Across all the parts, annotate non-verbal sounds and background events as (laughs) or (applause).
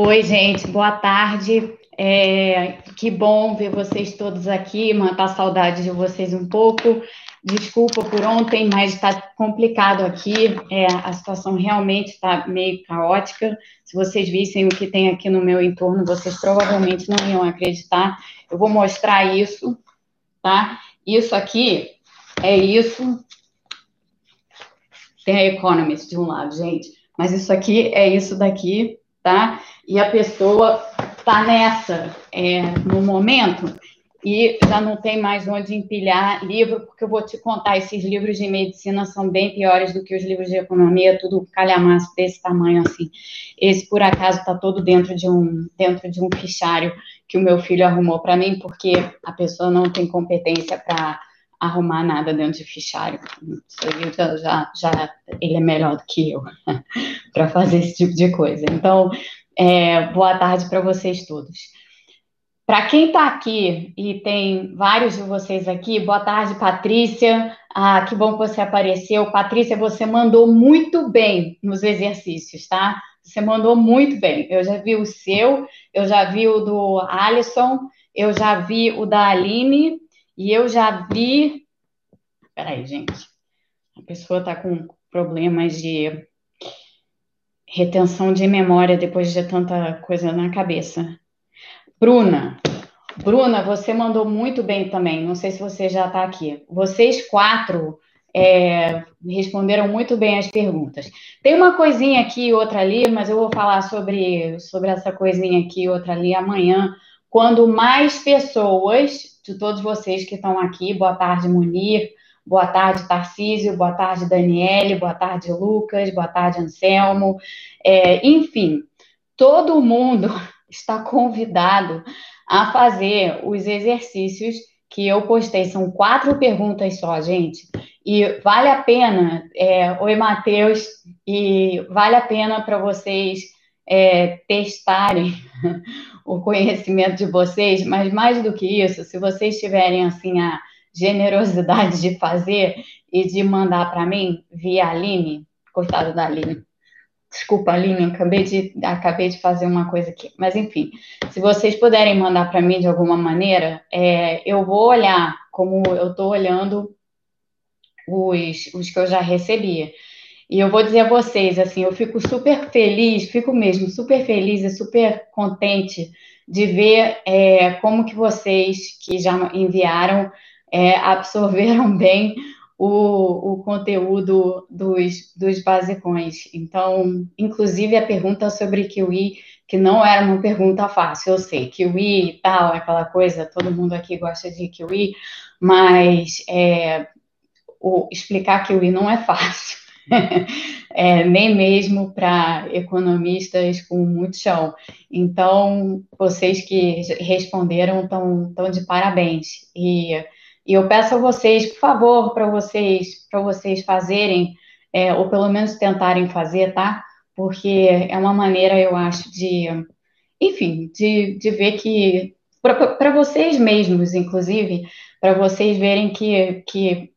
Oi, gente, boa tarde. É, que bom ver vocês todos aqui, matar saudade de vocês um pouco. Desculpa por ontem, mas está complicado aqui. É, a situação realmente está meio caótica. Se vocês vissem o que tem aqui no meu entorno, vocês provavelmente não iam acreditar. Eu vou mostrar isso, tá? Isso aqui é isso. Tem a Economist de um lado, gente. Mas isso aqui é isso daqui, tá? E a pessoa está nessa é, no momento e já não tem mais onde empilhar livro, porque eu vou te contar, esses livros de medicina são bem piores do que os livros de economia, tudo calhamaço desse tamanho assim. Esse, por acaso, está todo dentro de um dentro de um fichário que o meu filho arrumou para mim, porque a pessoa não tem competência para arrumar nada dentro de fichário. Já, já, já ele é melhor do que eu (laughs) para fazer esse tipo de coisa. Então, é, boa tarde para vocês todos. Para quem está aqui, e tem vários de vocês aqui, boa tarde, Patrícia. Ah, que bom que você apareceu. Patrícia, você mandou muito bem nos exercícios, tá? Você mandou muito bem. Eu já vi o seu, eu já vi o do Alisson, eu já vi o da Aline, e eu já vi. Peraí, gente. A pessoa está com problemas de retenção de memória depois de tanta coisa na cabeça. Bruna, Bruna, você mandou muito bem também. Não sei se você já está aqui. Vocês quatro é, responderam muito bem as perguntas. Tem uma coisinha aqui e outra ali, mas eu vou falar sobre, sobre essa coisinha aqui e outra ali amanhã, quando mais pessoas, de todos vocês que estão aqui, boa tarde, Munir, boa tarde, Tarcísio, boa tarde, Daniele, boa tarde, Lucas, boa tarde, Anselmo, é, enfim, todo mundo (laughs) está convidado a fazer os exercícios que eu postei. São quatro perguntas só, gente. E vale a pena, é, oi, Matheus, e vale a pena para vocês é, testarem (laughs) o conhecimento de vocês, mas mais do que isso, se vocês tiverem assim a generosidade de fazer e de mandar para mim via Aline, coitado da Aline, Desculpa, Aline, acabei de, acabei de fazer uma coisa aqui. Mas, enfim, se vocês puderem mandar para mim de alguma maneira, é, eu vou olhar como eu estou olhando os, os que eu já recebi. E eu vou dizer a vocês, assim, eu fico super feliz, fico mesmo super feliz e super contente de ver é, como que vocês que já enviaram é, absorveram (laughs) bem o, o conteúdo dos, dos basicões. Então, inclusive a pergunta sobre Kiwi, que não era uma pergunta fácil, eu sei, Kiwi e tal, aquela coisa, todo mundo aqui gosta de Kiwi, mas é, o, explicar Kiwi não é fácil. É, nem mesmo para economistas com muito chão. Então, vocês que responderam estão de parabéns. E e eu peço a vocês, por favor, para vocês, vocês fazerem, é, ou pelo menos tentarem fazer, tá? Porque é uma maneira, eu acho, de, enfim, de, de ver que, para vocês mesmos, inclusive, para vocês verem que, que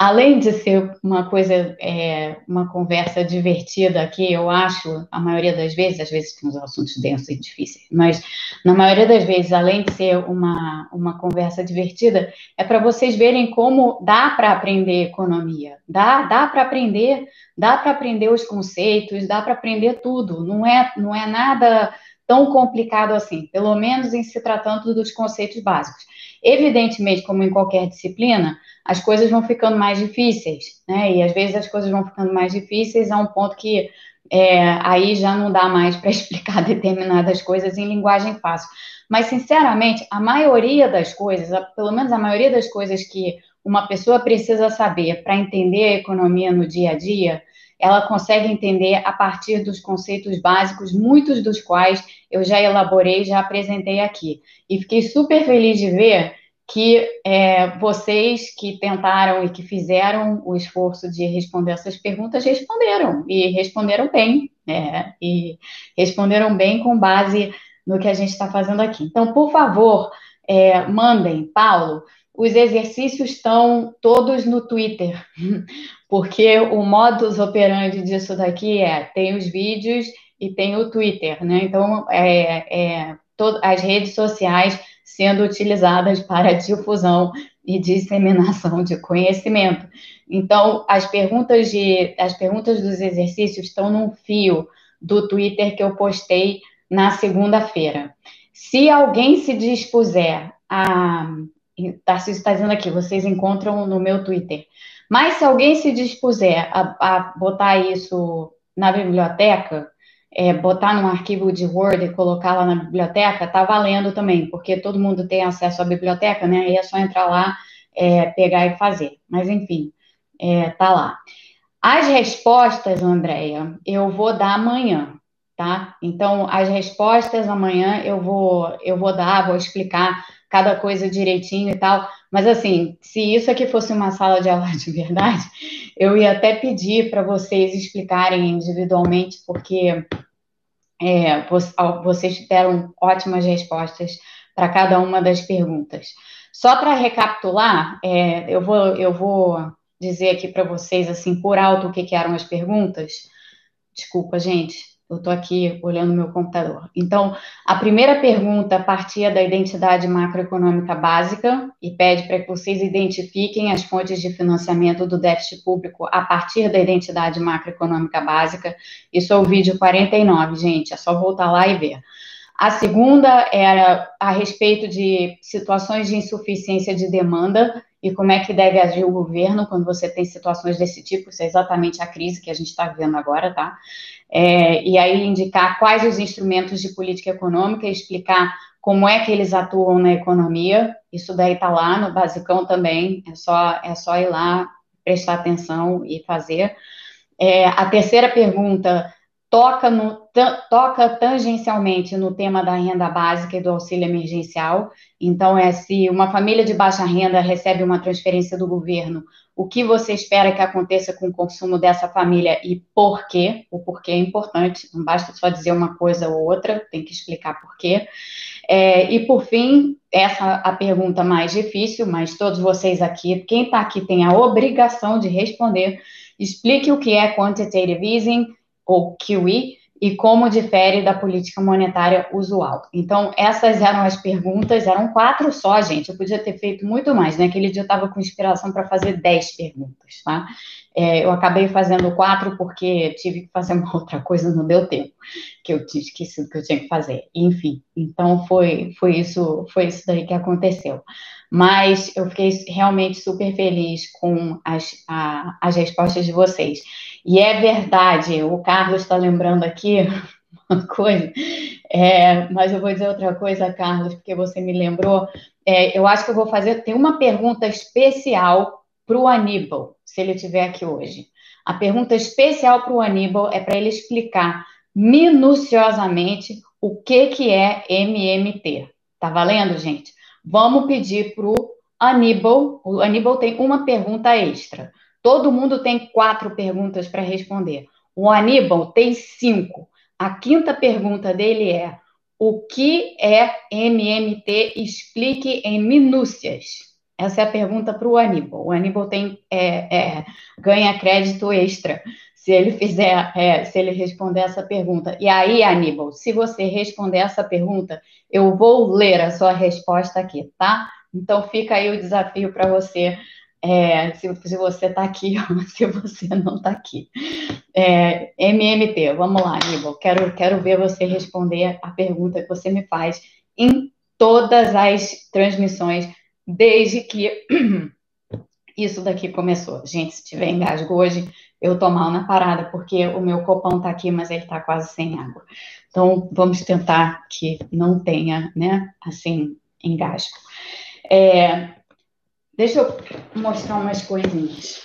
além de ser uma coisa, é, uma conversa divertida aqui, eu acho, a maioria das vezes, às vezes tem uns assuntos densos e difíceis, mas na maioria das vezes, além de ser uma, uma conversa divertida, é para vocês verem como dá para aprender economia, dá, dá para aprender, dá para aprender os conceitos, dá para aprender tudo, não é, não é nada tão complicado assim, pelo menos em se tratando dos conceitos básicos. Evidentemente, como em qualquer disciplina, as coisas vão ficando mais difíceis, né? E às vezes as coisas vão ficando mais difíceis a um ponto que é, aí já não dá mais para (laughs) explicar determinadas coisas em linguagem fácil. Mas, sinceramente, a maioria das coisas, pelo menos a maioria das coisas que uma pessoa precisa saber para entender a economia no dia a dia, ela consegue entender a partir dos conceitos básicos, muitos dos quais eu já elaborei, já apresentei aqui. E fiquei super feliz de ver que é, vocês que tentaram e que fizeram o esforço de responder essas perguntas responderam e responderam bem, é, e responderam bem com base no que a gente está fazendo aqui. Então, por favor, é, mandem, Paulo. Os exercícios estão todos no Twitter, (laughs) porque o modus operandi disso daqui é: tem os vídeos e tem o Twitter, né? Então, é, é, as redes sociais sendo utilizadas (laughs) para difusão e disseminação de conhecimento. Então, as perguntas de as perguntas dos exercícios estão num fio do Twitter que eu postei na segunda-feira. Se alguém se dispuser a Tarcísio está dizendo aqui, vocês encontram no meu Twitter. Mas se alguém se dispuser a, a botar isso na biblioteca, é, botar num arquivo de Word e colocar lá na biblioteca, tá valendo também, porque todo mundo tem acesso à biblioteca, né? Aí é só entrar lá, é, pegar e fazer. Mas enfim, é, tá lá. As respostas, Andréia, eu vou dar amanhã, tá? Então, as respostas amanhã eu vou, eu vou dar, vou explicar cada coisa direitinho e tal. Mas assim, se isso aqui fosse uma sala de aula de verdade, (laughs) eu ia até pedir para vocês explicarem individualmente, porque é, vocês deram ótimas respostas para cada uma das perguntas. Só para recapitular, é, eu, vou, eu vou dizer aqui para vocês, assim, por alto, o que, que eram as perguntas. Desculpa, gente eu estou aqui olhando meu computador. Então, a primeira pergunta partia da identidade macroeconômica básica e pede para que vocês identifiquem as fontes de financiamento do déficit público a partir da identidade macroeconômica básica. Isso é o vídeo 49, gente, é só voltar lá e ver. A segunda era a respeito de situações de insuficiência de demanda e como é que deve agir o governo quando você tem situações desse tipo, isso é exatamente a crise que a gente está vivendo agora, tá? É, e aí indicar quais os instrumentos de política econômica, explicar como é que eles atuam na economia, isso daí está lá no basicão também, é só, é só ir lá, prestar atenção e fazer. É, a terceira pergunta toca, no, toca tangencialmente no tema da renda básica e do auxílio emergencial. Então, é se uma família de baixa renda recebe uma transferência do governo, o que você espera que aconteça com o consumo dessa família e por quê. O porquê é importante, não basta só dizer uma coisa ou outra, tem que explicar por quê. É, e por fim, essa é a pergunta mais difícil, mas todos vocês aqui, quem está aqui tem a obrigação de responder. Explique o que é quantitative easing ou QE e como difere da política monetária usual. Então, essas eram as perguntas, eram quatro só, gente. Eu podia ter feito muito mais, né? Aquele dia eu estava com inspiração para fazer dez perguntas, tá? É, eu acabei fazendo quatro porque tive que fazer uma (laughs) outra coisa, não deu tempo, que eu tinha esquecido que eu tinha que fazer. Enfim, então foi, foi isso, foi isso daí que aconteceu. Mas eu fiquei realmente super feliz com as, a, as respostas de vocês. E é verdade, o Carlos está lembrando aqui (laughs) uma coisa, é, mas eu vou dizer outra coisa, Carlos, porque você me lembrou. É, eu acho que eu vou fazer. Tem uma pergunta especial para o Aníbal, se ele estiver aqui hoje. A pergunta especial para o Aníbal é para ele explicar minuciosamente o que, que é MMT. Tá valendo, gente? Vamos pedir para o Aníbal. O Aníbal tem uma pergunta extra. Todo mundo tem quatro perguntas para responder. O Aníbal tem cinco. A quinta pergunta dele é: o que é MMT? Explique em minúcias. Essa é a pergunta para o Aníbal. O Aníbal tem, é, é, ganha crédito extra se ele fizer, é, se ele responder essa pergunta. E aí, Aníbal, se você responder essa pergunta, eu vou ler a sua resposta aqui, tá? Então fica aí o desafio para você é, se, se, você está aqui (laughs) ou se você não está aqui. É, MMT, vamos lá, Aníbal. Quero, quero ver você responder a pergunta que você me faz em todas as transmissões, desde que (clears throat) isso daqui começou. Gente, se tiver engasgo hoje, eu tô mal na parada, porque o meu copão está aqui, mas ele está quase sem água. Então, vamos tentar que não tenha, né, assim, engasgo. É, Deixa eu mostrar umas coisinhas.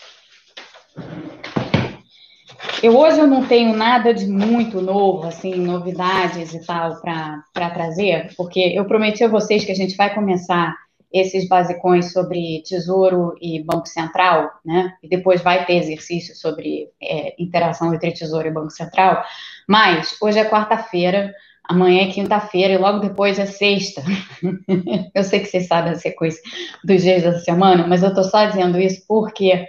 Eu hoje eu não tenho nada de muito novo, assim, novidades e tal para trazer, porque eu prometi a vocês que a gente vai começar esses basicões sobre Tesouro e Banco Central, né? E depois vai ter exercício sobre é, interação entre Tesouro e Banco Central. Mas hoje é quarta-feira, amanhã é quinta-feira e logo depois é sexta. (laughs) eu sei que vocês sabem a sequência dos dias da semana, mas eu estou só dizendo isso porque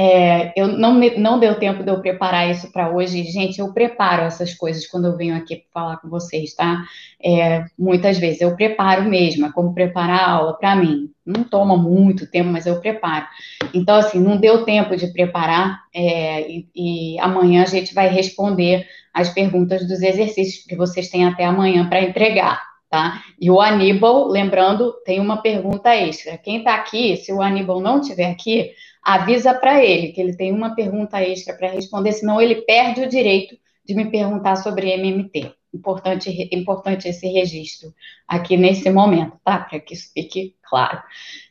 É, eu não, não deu tempo de eu preparar isso para hoje. Gente, eu preparo essas coisas quando eu venho aqui falar com vocês, tá? É, muitas vezes eu preparo mesmo, é como preparar a aula para mim. Não toma muito tempo, mas eu preparo. Então, assim, não deu tempo de preparar é, e, e amanhã a gente vai responder as perguntas dos exercícios que vocês têm até amanhã para entregar. Tá? E o Aníbal, lembrando, tem uma pergunta extra. Quem está aqui, se o Aníbal não estiver aqui, avisa para ele que ele tem uma pergunta extra para responder, senão ele perde o direito de me perguntar sobre MMT. Importante, importante esse registro aqui nesse momento, tá? Para que isso fique claro.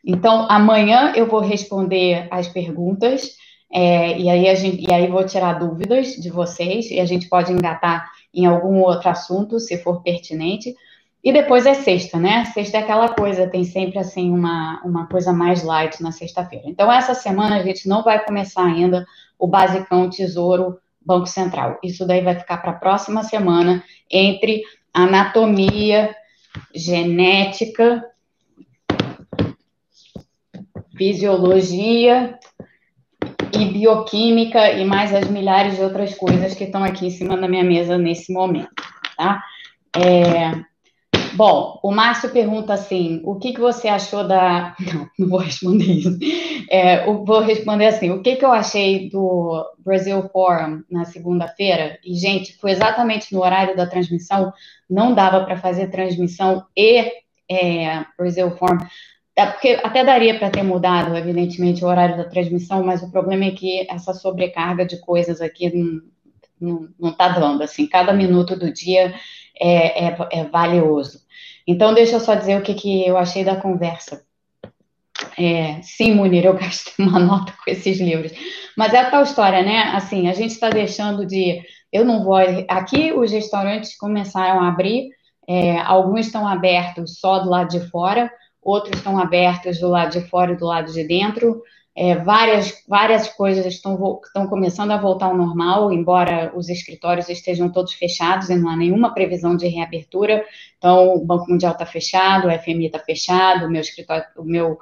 Então, amanhã eu vou responder as perguntas, é, e, aí gente, e aí vou tirar dúvidas de vocês, e a gente pode engatar em algum outro assunto, se for pertinente. E depois é sexta, né? Sexta é aquela coisa, tem sempre assim uma, uma coisa mais light na sexta-feira. Então, essa semana a gente não vai começar ainda o basicão Tesouro Banco Central. Isso daí vai ficar para a próxima semana, entre anatomia, genética, fisiologia e bioquímica e mais as milhares de outras coisas que estão aqui em cima da minha mesa nesse momento, tá? É, Bom, o Márcio pergunta assim: o que, que você achou da. (laughs) Não, não vou responder isso. É, vou responder assim: o que, que eu achei do Brasil Forum na segunda-feira? E, gente, foi exatamente no horário da transmissão, não dava para fazer transmissão e é, Brasil Forum. É porque até daria para ter mudado, evidentemente, o horário da transmissão, mas o problema é que essa sobrecarga de coisas aqui não está dando. Assim, cada minuto do dia é, é, é valioso. Então, deixa eu só dizer o que, que eu achei da conversa. É, sim, Munir, eu (laughs) gastei uma nota com esses livros. Mas é tal história, né? Assim, a gente está deixando de. Eu não vou. Aqui os restaurantes começaram a abrir, é, alguns estão abertos só do lado de fora, outros estão abertos do lado de fora e do lado de dentro. É, várias, várias coisas estão, estão começando a voltar ao normal, embora os escritórios estejam todos fechados e não há nenhuma previsão de reabertura. Então, o Banco Mundial está fechado, o FMI está fechado, o meu escritório, o meu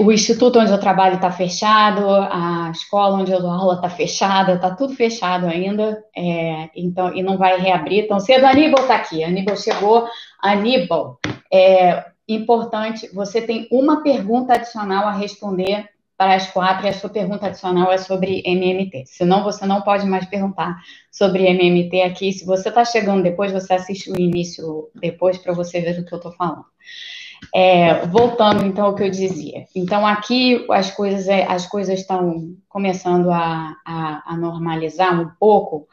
o instituto onde eu trabalho está fechado, a escola onde eu dou aula está fechada, está tudo fechado ainda, é, então, e não vai reabrir tão cedo. Aníbal está aqui, Aníbal chegou. Aníbal, é importante, você tem uma pergunta adicional a responder para as quatro e a sua pergunta adicional é sobre MMT. Senão, você não pode mais perguntar sobre MMT aqui. Se você está chegando depois, você assiste o início depois para você ver o que eu estou falando. É, voltando, então, ao que eu dizia. Então, aqui as coisas, é, as coisas estão começando a, a, a normalizar um pouco,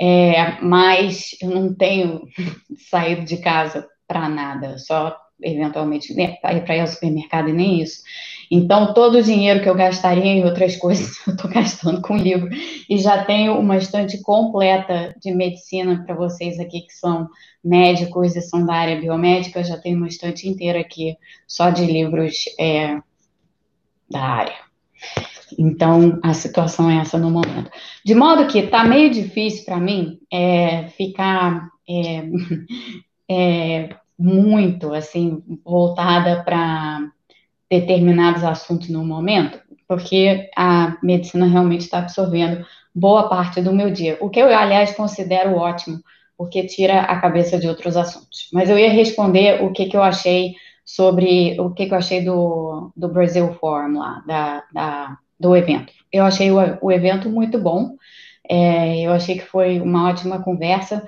é, mas eu não tenho (laughs) saído de casa para nada, só eventualmente né, para ir ao supermercado e nem isso. Então, todo o dinheiro que eu gastaria em outras (laughs) coisas, eu estou gastando com livro. E já tenho uma estante completa de medicina para vocês aqui que são médicos e são da área biomédica. Já tenho uma estante inteira aqui só de livros é, da área. Então, a situação é essa no momento. De modo que está meio difícil para mim é, ficar é, (laughs) é, muito assim voltada para determinados assuntos no momento, porque a medicina realmente está absorvendo boa parte do meu dia, o que eu, aliás, considero ótimo, porque tira a cabeça de outros assuntos. Mas eu ia responder o que, que eu achei sobre o que, que eu achei do, do Brasil Forum lá, da, da do evento. Eu achei o, o evento muito bom, é, eu achei que foi uma ótima conversa.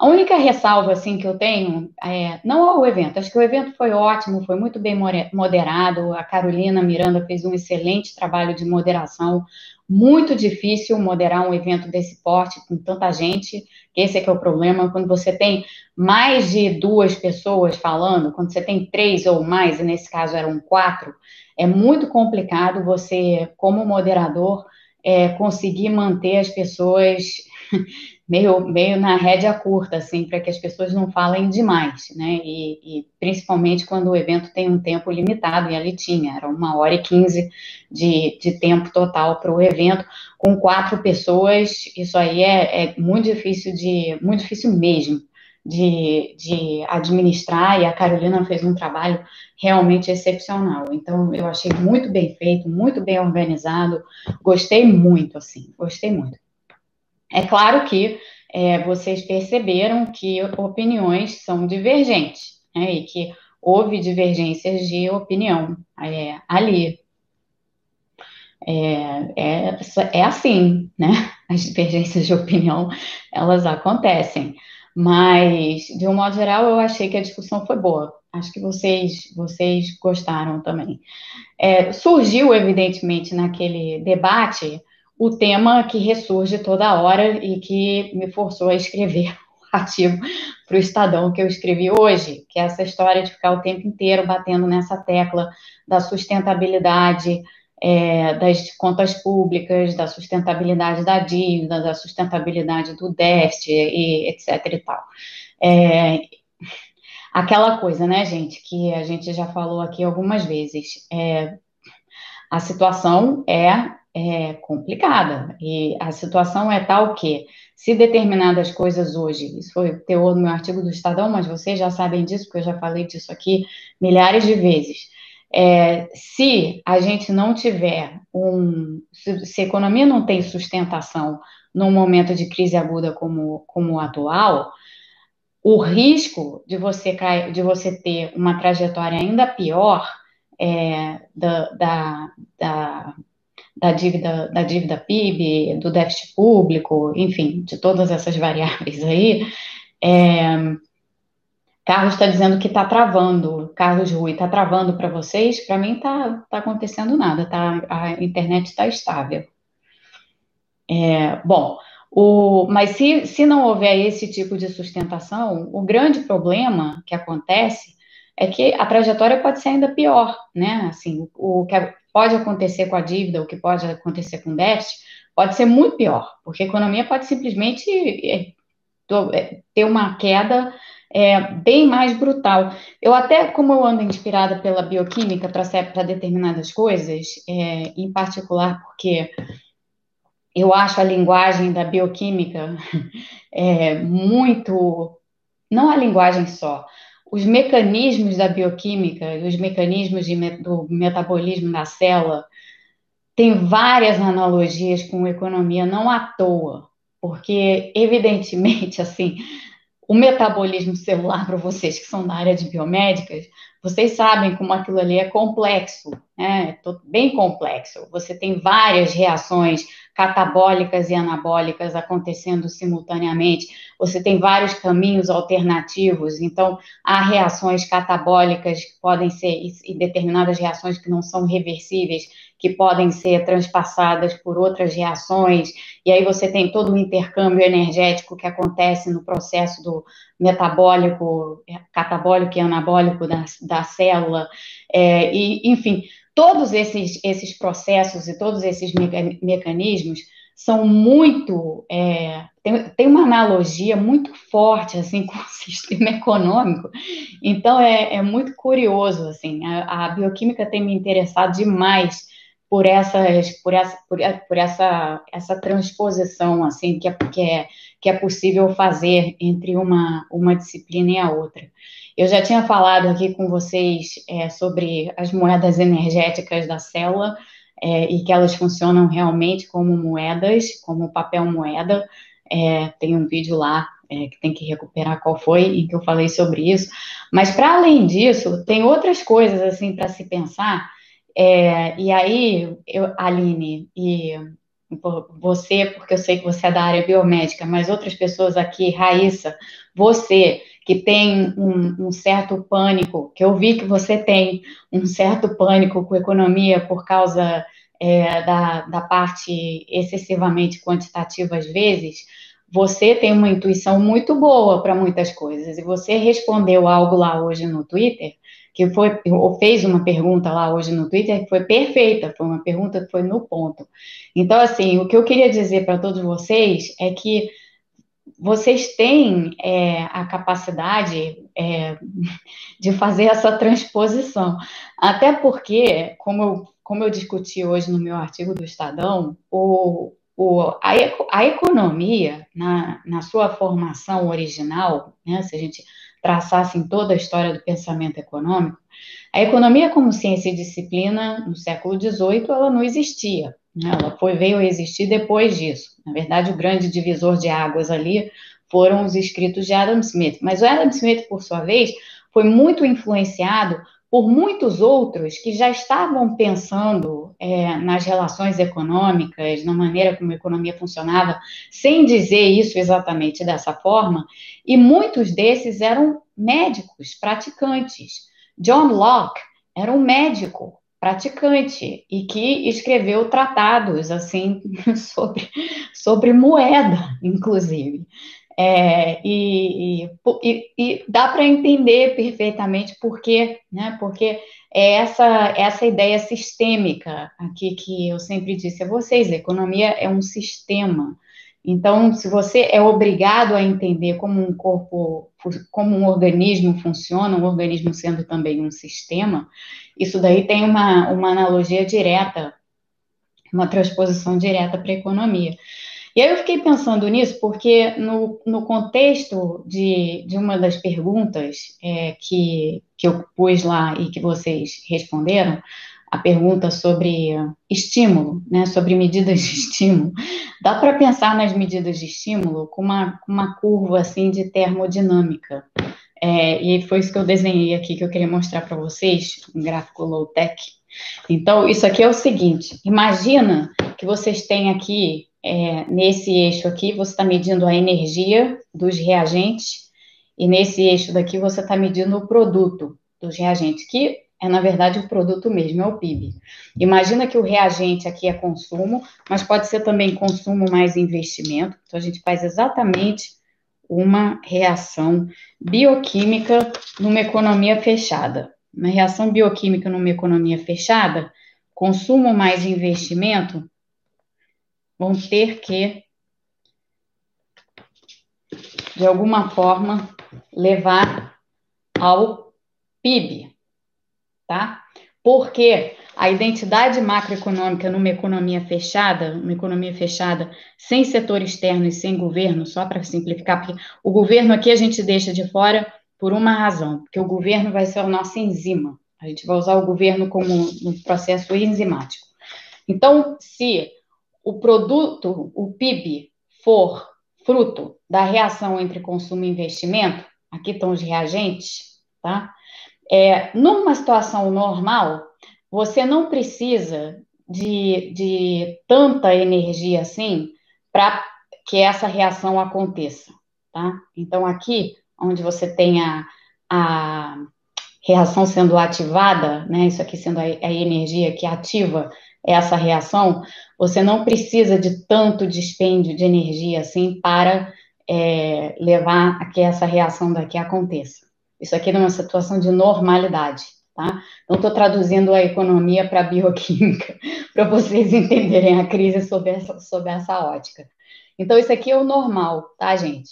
A única ressalva assim que eu tenho é não ao evento. Acho que o evento foi ótimo, foi muito bem moderado. A Carolina Miranda fez um excelente trabalho de moderação. Muito difícil moderar um evento desse porte com tanta gente. Esse é que é o problema quando você tem mais de duas pessoas falando, quando você tem três ou mais, e nesse caso eram quatro, é muito complicado você, como moderador, é, conseguir manter as pessoas (laughs) meio, meio na rédea curta, assim, para que as pessoas não falem demais, né? E, e, principalmente quando o evento tem um tempo limitado, e ali tinha, era uma hora e quinze de, de tempo total para o evento, com quatro pessoas, isso aí é, é muito difícil de, muito difícil mesmo de, de administrar, e a Carolina fez um trabalho realmente excepcional. Então, eu achei muito bem feito, muito bem organizado, gostei muito, assim, gostei muito. É claro que é, vocês perceberam que opiniões são divergentes, né, e que houve divergências de opinião é, ali. É, é, é assim, né? (laughs) As divergências de opinião, elas acontecem. Mas, de um modo geral, eu achei que a discussão foi boa. Acho que vocês, vocês gostaram também. É, surgiu, evidentemente, naquele debate o tema que ressurge toda hora e que me forçou a escrever (laughs) o artigo para o Estadão que eu escrevi hoje, que é essa história de ficar o tempo inteiro batendo nessa tecla da sustentabilidade é, das contas públicas, da sustentabilidade da dívida, da sustentabilidade do déficit e etc e tal. É, aquela coisa, né, gente, que a gente já falou aqui algumas vezes. É, a situação é, é complicada e a situação é tal que se determinadas coisas hoje, isso foi o teor do meu artigo do Estadão, mas vocês já sabem disso, porque eu já falei disso aqui milhares de vezes. É, se a gente não tiver um. Se, se, a economia não tem sustentação num momento de crise aguda como, como o atual, o risco de você, de você ter uma trajetória ainda pior é, da, da, da, da, dívida, da dívida PIB, do déficit público, enfim, de todas essas variáveis aí, é, Carlos está dizendo que está travando. Carlos Rui, está travando para vocês? Para mim está tá acontecendo nada, tá? A internet está estável. É, bom, o, mas se, se não houver esse tipo de sustentação, o grande problema que acontece é que a trajetória pode ser ainda pior, né? Assim, o, pode acontecer com a dívida, o que pode acontecer com o déficit, pode ser muito pior, porque a economia pode simplesmente é, é ter uma queda é, bem mais brutal. Eu até, como eu ando inspirada pela bioquímica para determinadas coisas, é, em particular porque eu acho a linguagem da bioquímica (laughs) é, muito, não a linguagem só, os mecanismos da bioquímica, os mecanismos de, do metabolismo da célula, tem várias analogias com economia, não à toa, porque, evidentemente, (laughs) assim, o metabolismo celular, para vocês que são da área de biomédicas, vocês sabem como aquilo ali é complexo, né? É bem complexo. Você tem várias reações catabólicas e anabólicas acontecendo simultaneamente. Você tem vários caminhos alternativos. Então, há reações catabólicas que podem ser, e determinadas reações que não são reversíveis, que podem ser transpassadas por outras reações, e aí você tem todo o intercâmbio energético que acontece no processo do metabólico, catabólico e anabólico da, da célula, é, e, enfim, todos esses, esses processos e todos esses mecanismos são muito. É, tem, tem uma analogia muito forte assim (laughs) com o sistema econômico. Então é, é muito curioso assim. A, a, bioquímica tem me interessado demais por essas, por essa, por, por essa, essa transposição assim que é, que é, que é possível fazer entre uma, uma disciplina e a outra. Eu já tinha falado aqui com vocês é, sobre as moedas energéticas da célula é, e que elas funcionam realmente como moedas, como papel moeda. É, tem um vídeo lá é, que tem que recuperar qual foi em que eu falei sobre isso. Mas para além disso, tem outras coisas assim para se pensar é, e aí, eu, Aline, e você, porque eu sei que você é da área biomédica, mas outras pessoas aqui, Raíssa, você que tem um, um, certo pânico, que eu vi que você tem um certo pânico com economia por causa é, da, da parte excessivamente quantitativa às vezes, você tem uma intuição muito boa para muitas coisas. E você respondeu algo lá hoje no Twitter que foi, ou fez uma pergunta lá hoje no Twitter que foi perfeita, foi uma pergunta que foi no ponto. Então, assim, o que eu queria dizer para todos vocês é que vocês têm é, a capacidade é, (laughs) de fazer essa transposição. Até porque, como eu, como eu discuti hoje no meu artigo do Estadão, o, o, a, a, economia, na, na sua formação original, né, se a gente traçasse em toda a história do pensamento econômico, a economia como ciência e disciplina no século XVIII ela não existia. Ela foi, veio a existir depois disso. Na verdade, o grande divisor de águas ali foram os escritos de Adam Smith. Mas o Adam Smith, por sua vez, foi muito influenciado por muitos outros que já estavam pensando é, nas relações econômicas, na maneira como a economia funcionava, sem dizer isso exatamente dessa forma, e muitos desses eram médicos, praticantes. John Locke era um médico praticante e que escreveu tratados assim (laughs) sobre, sobre moeda, inclusive. É, e, e, e, dá para entender perfeitamente por quê, né? Porque é essa, essa ideia sistêmica aqui que eu sempre disse a vocês: a economia é um sistema. Então, se você é obrigado a entender como um corpo, como um organismo funciona, um organismo sendo também um sistema, isso daí tem uma, uma analogia direta, uma transposição direta para a economia. E aí eu fiquei pensando nisso porque no, no contexto de, de uma das perguntas é, que, que eu pus lá e que vocês responderam, a pergunta sobre estímulo, né, sobre medidas de estímulo, dá para pensar nas medidas de estímulo com uma, uma curva assim de termodinâmica. É, e foi isso que eu desenhei aqui que eu queria mostrar para vocês, um gráfico low-tech. Então, isso aqui é o seguinte: imagina que vocês têm aqui é, nesse eixo aqui, você está medindo a energia dos reagentes, e nesse eixo daqui você está medindo o produto dos reagentes, que é, na verdade, o produto mesmo, é o PIB. Imagina que o reagente aqui é consumo, mas pode ser também consumo mais investimento. Então, a gente faz exatamente uma reação bioquímica numa economia fechada. Uma reação bioquímica numa economia fechada, consumo mais investimento, vão ter que, de alguma forma, levar ao PIB, tá? Porque a identidade macroeconômica numa economia fechada, uma economia fechada sem setor externo e sem governo, só para simplificar, porque o governo aqui a gente deixa de fora por uma razão, porque o governo vai ser o nosso enzima. A gente vai usar o governo como um processo enzimático. Então, se o produto, o PIB, for fruto da reação entre consumo e investimento, aqui estão os reagentes, tá? É, numa situação normal, você não precisa de, de tanta energia assim para que essa reação aconteça, tá? Então, aqui, onde você tem a, a reação sendo ativada, né? Isso aqui sendo a, a energia que ativa essa reação, você não precisa de tanto dispêndio de energia assim para é, levar a que essa reação daqui aconteça. Isso aqui é uma situação de normalidade, tá? Não estou traduzindo a economia para a bioquímica, (laughs) para vocês entenderem a crise sob essa, sob essa ótica. Então, isso aqui é o normal, tá, gente?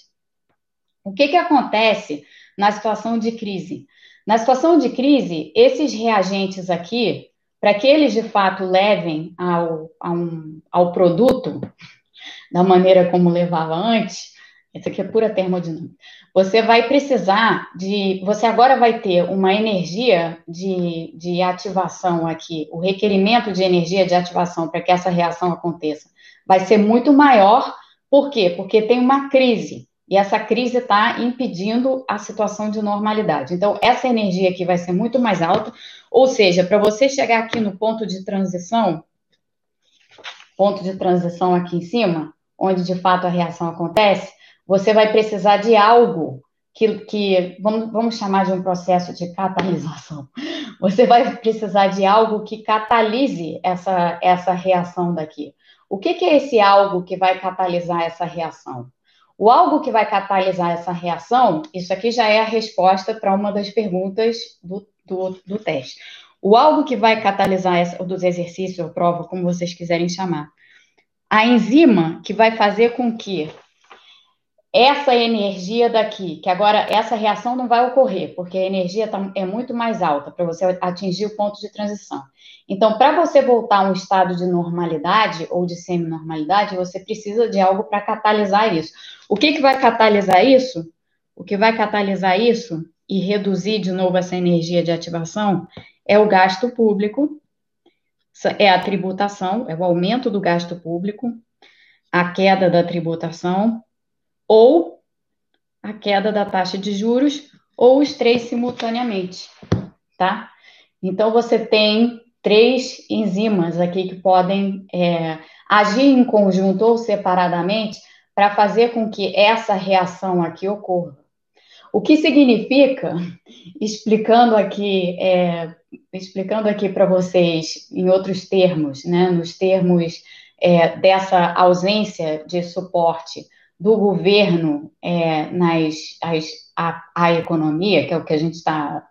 O que, que acontece na situação de crise? Na situação de crise, esses reagentes aqui, para que eles de fato levem ao, um, ao produto (laughs) da maneira como levava antes, isso aqui é pura termodinâmica. Você vai precisar de. Você agora vai ter uma energia de, de ativação aqui, o requerimento de energia de ativação para que essa reação aconteça vai ser muito maior. Por quê? Porque tem uma crise. E essa crise está impedindo a situação de normalidade. Então, essa energia aqui vai ser muito mais alta. Ou seja, para você chegar aqui no ponto de transição, ponto de transição aqui em cima, onde de fato a reação acontece, você vai precisar de algo que, que vamos, vamos chamar de um processo de catalisação. (laughs) Você vai precisar de algo que catalise essa, essa reação daqui. O que, que é esse algo que vai catalisar essa reação? O algo que vai catalisar essa reação, isso aqui já é a resposta para uma das perguntas do, do, do, teste. O algo que vai catalisar essa, dos exercícios ou prova, como vocês quiserem chamar. A enzima que vai fazer com que essa energia daqui, que agora essa reação não vai ocorrer, porque a energia tá, é muito mais alta para você atingir o ponto de transição. Então, para você voltar a um estado de normalidade ou de semi-normalidade, você precisa de algo para catalisar isso. O que, que vai catalisar isso? O que vai catalisar isso e reduzir de novo essa energia de ativação é o gasto público, é a tributação, é o aumento do gasto público, a queda da tributação ou a queda da taxa de juros, ou os três simultaneamente, tá? Então, você tem três enzimas aqui que podem é, agir em conjunto ou separadamente para fazer com que essa reação aqui ocorra. O que significa, explicando aqui, é, explicando aqui para vocês em outros termos, né, nos termos é, dessa ausência de suporte do governo é, nas as, a, a, economia, que é o que a gente está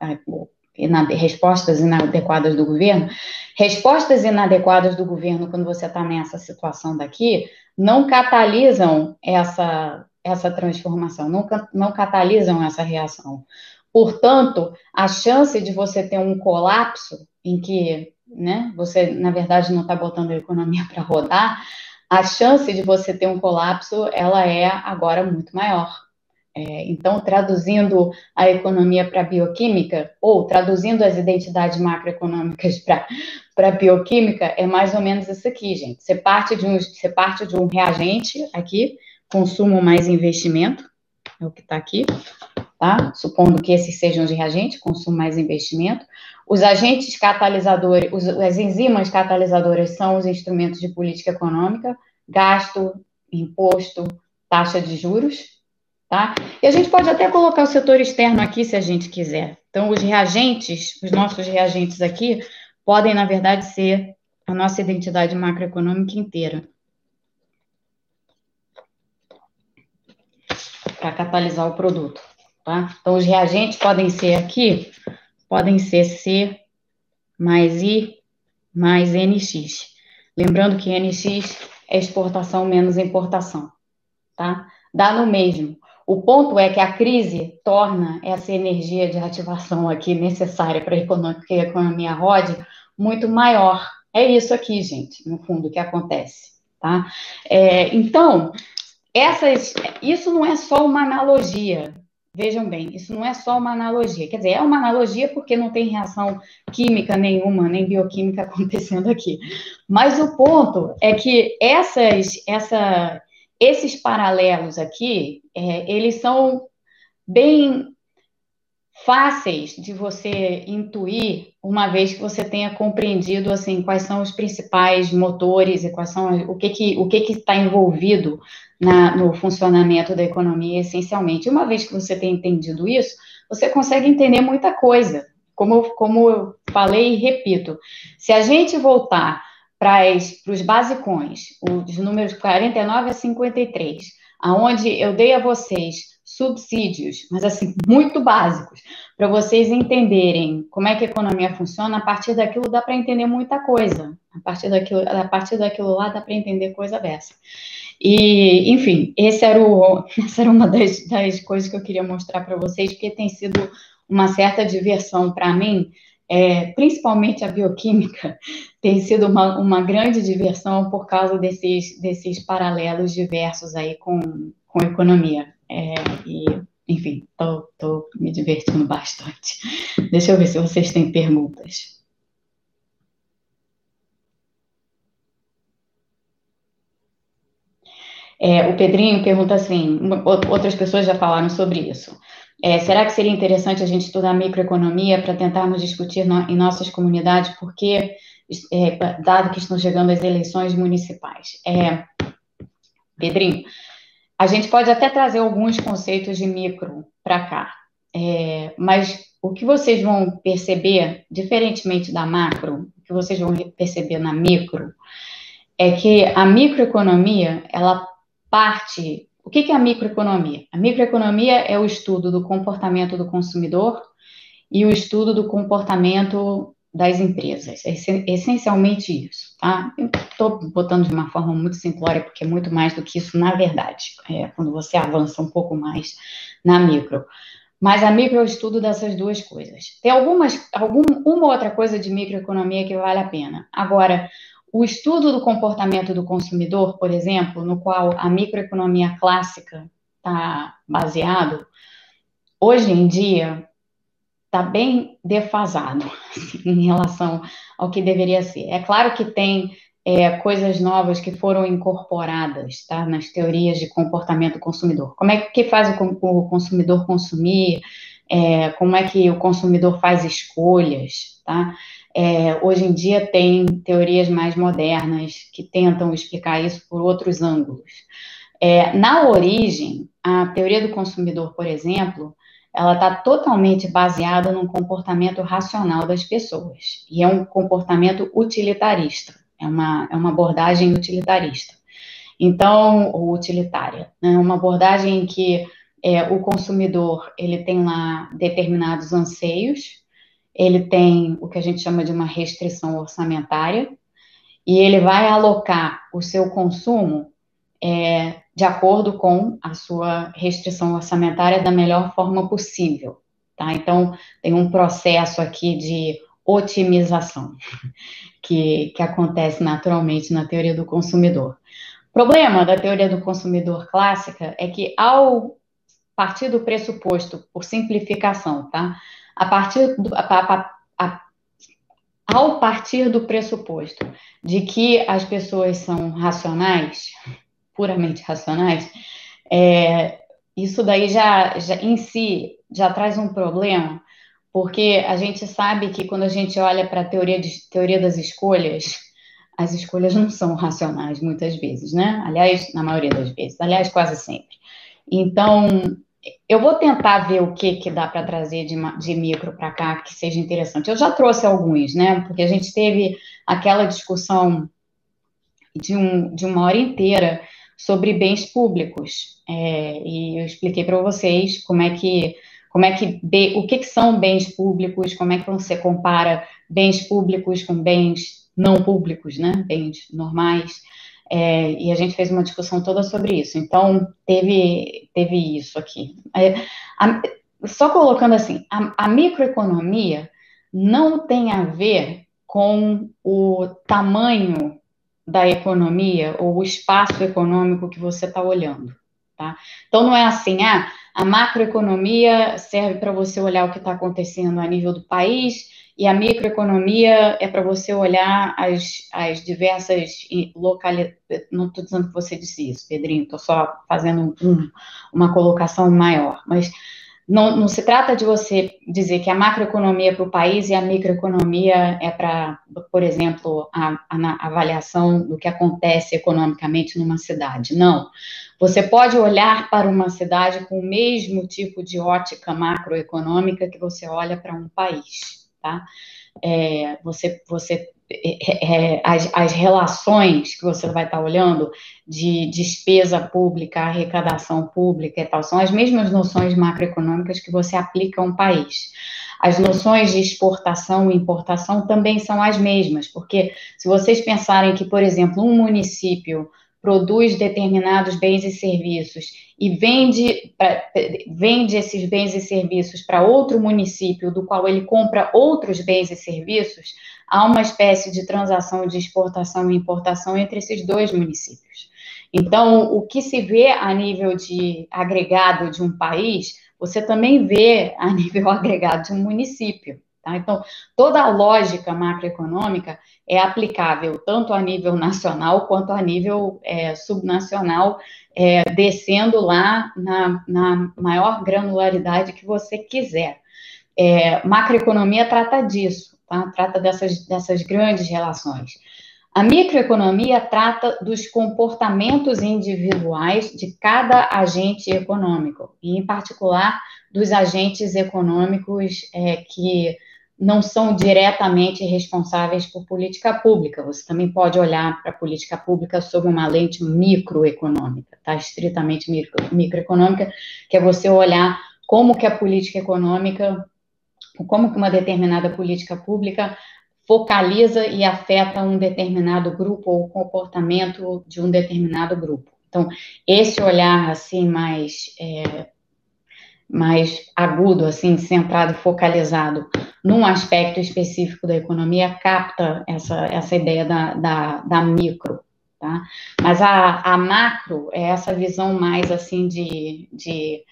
respostas inadequadas do governo, respostas inadequadas do governo quando você está nessa situação daqui não catalisam essa essa transformação, não, não catalisam essa reação. Portanto, a chance de você ter um colapso em que né, você, na verdade, não está botando a economia (laughs) para rodar, a chance de você ter um colapso, ela é agora muito maior. É, então, traduzindo a economia para a bioquímica, ou traduzindo as identidades macroeconômicas (laughs) para a bioquímica, é mais ou menos isso aqui, gente. Você parte, de um, você parte de um reagente aqui, consumo mais investimento, é o que está aqui, tá? Supondo que esses sejam de reagente, consumo mais investimento. Os agentes catalisadores, os, as enzimas catalisadoras são os instrumentos de política econômica, gasto, imposto, taxa de juros, tá? E a gente pode até colocar o setor externo aqui, se a gente quiser. Então, os reagentes, os nossos reagentes aqui, podem, na verdade, ser a nossa identidade macroeconômica inteira. Para catalisar o produto, tá? Então, os reagentes podem ser aqui podem ser C mais I mais NX. Lembrando que NX é exportação menos importação, tá? Dá no mesmo. O ponto é que a crise torna essa energia de ativação aqui necessária para que a economia rode muito maior. É isso aqui, gente, no fundo, que acontece, tá? É, então, essas, isso não é só uma analogia, Vejam bem, isso não é só uma analogia. Quer dizer, é uma analogia porque não tem reação química nenhuma, nem bioquímica (laughs) acontecendo aqui. Mas o ponto é que essas, essa, esses paralelos aqui, é, eles são bem fáceis de você intuir uma vez que você tenha compreendido assim quais são os principais motores e quais são o que que o que que está envolvido na, no funcionamento da economia essencialmente. Uma vez que você tem entendido isso, você consegue entender muita coisa. Como, como eu falei e repito, se a gente voltar para os basicões, os números 49 a 53, aonde eu dei a vocês subsídios, mas assim, muito básicos, para vocês entenderem como é que a economia funciona, a partir daquilo dá para entender muita coisa. A partir daquilo, a partir daquilo lá dá para entender coisa dessa. E, enfim, esse era o, (laughs) essa era uma das, das coisas que eu queria mostrar para vocês, porque tem sido uma certa diversão para mim, é, principalmente a bioquímica, (laughs) tem sido uma, uma grande diversão por causa desses, desses paralelos diversos aí com, com economia. É, e, enfim, estou me divertindo bastante. Deixa eu ver se vocês têm perguntas. É, o Pedrinho pergunta assim: outras pessoas já falaram sobre isso. É, será que seria interessante a gente estudar microeconomia para tentarmos discutir no, em nossas comunidades, porque, é, dado que estão chegando as eleições municipais? É, Pedrinho, a gente pode até trazer alguns conceitos de micro para cá, é, mas o que vocês vão perceber, diferentemente da macro, o que vocês vão perceber na micro, é que a microeconomia, ela parte. O que é a microeconomia? A microeconomia é o estudo do comportamento do consumidor e o estudo do comportamento das empresas. É essencialmente isso, tá? Estou botando de uma forma muito simplória, porque é muito mais do que isso, na verdade, é, quando você avança um pouco mais na micro. Mas a micro é o estudo dessas duas coisas. Tem algumas, algum, uma outra coisa de microeconomia que vale a pena. Agora, o estudo do comportamento do consumidor, por exemplo, no qual a microeconomia clássica está baseado, hoje em dia está bem defasado assim, (laughs) em relação ao que deveria ser. É claro que tem é, coisas novas que foram incorporadas tá, nas teorias de comportamento do consumidor. Como é que faz o, o consumidor consumir? É, como é que o consumidor faz escolhas? Tá? É, hoje em dia tem teorias mais modernas que tentam explicar isso por outros ângulos. É, na origem, a teoria do consumidor, por exemplo, ela está totalmente baseada no comportamento racional das pessoas. E é um comportamento utilitarista, é uma, é uma abordagem utilitarista. Então, ou utilitária, é né? uma abordagem em que é, o consumidor ele tem lá determinados anseios, ele tem o que a gente chama de uma restrição orçamentária, e ele vai alocar o seu consumo é, de acordo com a sua restrição orçamentária da melhor forma possível. Tá? Então, tem um processo aqui de otimização (laughs) que, que acontece naturalmente na teoria do consumidor. O problema da teoria do consumidor clássica é que, ao partir do pressuposto, por simplificação, tá? A partir do, a, a, a, ao partir do pressuposto de que as pessoas são racionais, puramente racionais, é, isso daí já, já em si já traz um problema, porque a gente sabe que quando a gente olha para a teoria, teoria das escolhas, as escolhas não são racionais muitas vezes, né? Aliás, na maioria das vezes, aliás, quase sempre. Então, eu vou tentar ver o que, que dá para trazer de, de micro para cá que seja interessante. Eu já trouxe alguns, né? Porque a gente teve aquela discussão de, um, de uma hora inteira sobre bens públicos. É, e eu expliquei para vocês como é que como é que o que, são bens públicos, como é que você compara bens públicos com bens não públicos, né? Bens normais. É, e a gente fez uma discussão toda sobre isso. Então, teve, teve isso aqui. É, a, só colocando assim, a, a microeconomia não tem a ver com o tamanho da economia ou o espaço econômico que você está olhando. Tá? Então, não é assim, ah, a macroeconomia serve para você olhar o que está acontecendo a nível do país, e a microeconomia é para você olhar as, as diversas localidades. Não estou dizendo que você disse isso, Pedrinho, estou só fazendo um, uma colocação maior, mas não, não, se trata de você dizer que a macroeconomia é para o país e a microeconomia é para, por exemplo, a, a, avaliação do que acontece economicamente numa cidade. Não. Você pode olhar para uma cidade com o mesmo tipo de ótica macroeconômica que você olha para um país, tá? É, você, você é, é, as, as, relações que você vai estar olhando de despesa pública, arrecadação pública e tal, são as mesmas noções macroeconômicas que você aplica a um país. As noções de exportação e importação também são as mesmas, porque se vocês pensarem que, por exemplo, um município produz determinados bens e serviços e vende, vende esses bens e serviços para outro município, do qual ele compra outros bens e serviços, há uma espécie de transação de exportação e importação entre esses dois municípios. Então, o que se vê a nível de agregado de um país, você também vê a nível (laughs) agregado de um município. Tá? Então, toda a lógica macroeconômica é aplicável tanto a nível nacional quanto a nível é, subnacional, é, descendo lá na, na, maior granularidade que você quiser. É, macroeconomia trata disso tá? trata dessas, dessas grandes relações. A microeconomia trata dos comportamentos individuais de cada agente econômico, e, em particular, dos agentes econômicos é, que não são diretamente responsáveis por política pública. Você também pode olhar para a política pública sob uma lente microeconômica, tá? Estritamente micro, microeconômica, que é você olhar como que a política econômica como que uma determinada política pública focaliza e afeta um determinado grupo ou o comportamento de um determinado grupo. Então, esse olhar assim mais é, mais agudo, assim, centrado, focalizado num aspecto específico da economia, capta essa, essa ideia da, da, da micro, tá? Mas a, a macro é essa visão mais, assim, de, de,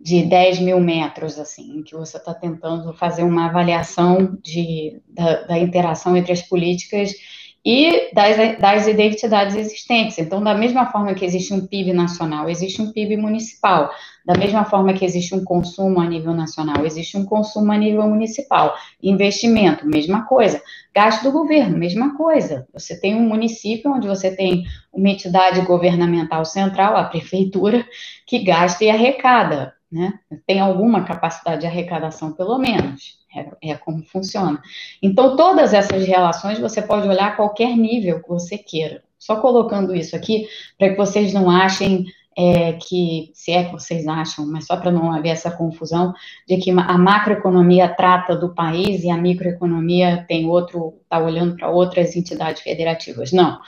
de 10 mil metros, assim, em que você está tentando fazer uma avaliação de, da, da interação entre as políticas e das, das identidades existentes. Então, da mesma forma que existe um PIB nacional, existe um PIB municipal. Da mesma forma que existe um consumo a nível nacional, existe um consumo a nível municipal. Investimento, mesma coisa. Gasto do governo, mesma coisa. Você tem um município onde você tem uma entidade governamental central, a prefeitura, que gasta e arrecada, né? Tem alguma capacidade de arrecadação, pelo menos. É, é, como funciona. Então, todas essas relações você pode olhar a qualquer nível que você queira. Só colocando isso aqui, para que vocês não achem é, que, se é que vocês acham, mas só para não haver essa confusão, de que a macroeconomia trata do país e a microeconomia tem outro, está olhando para outras entidades federativas. Não.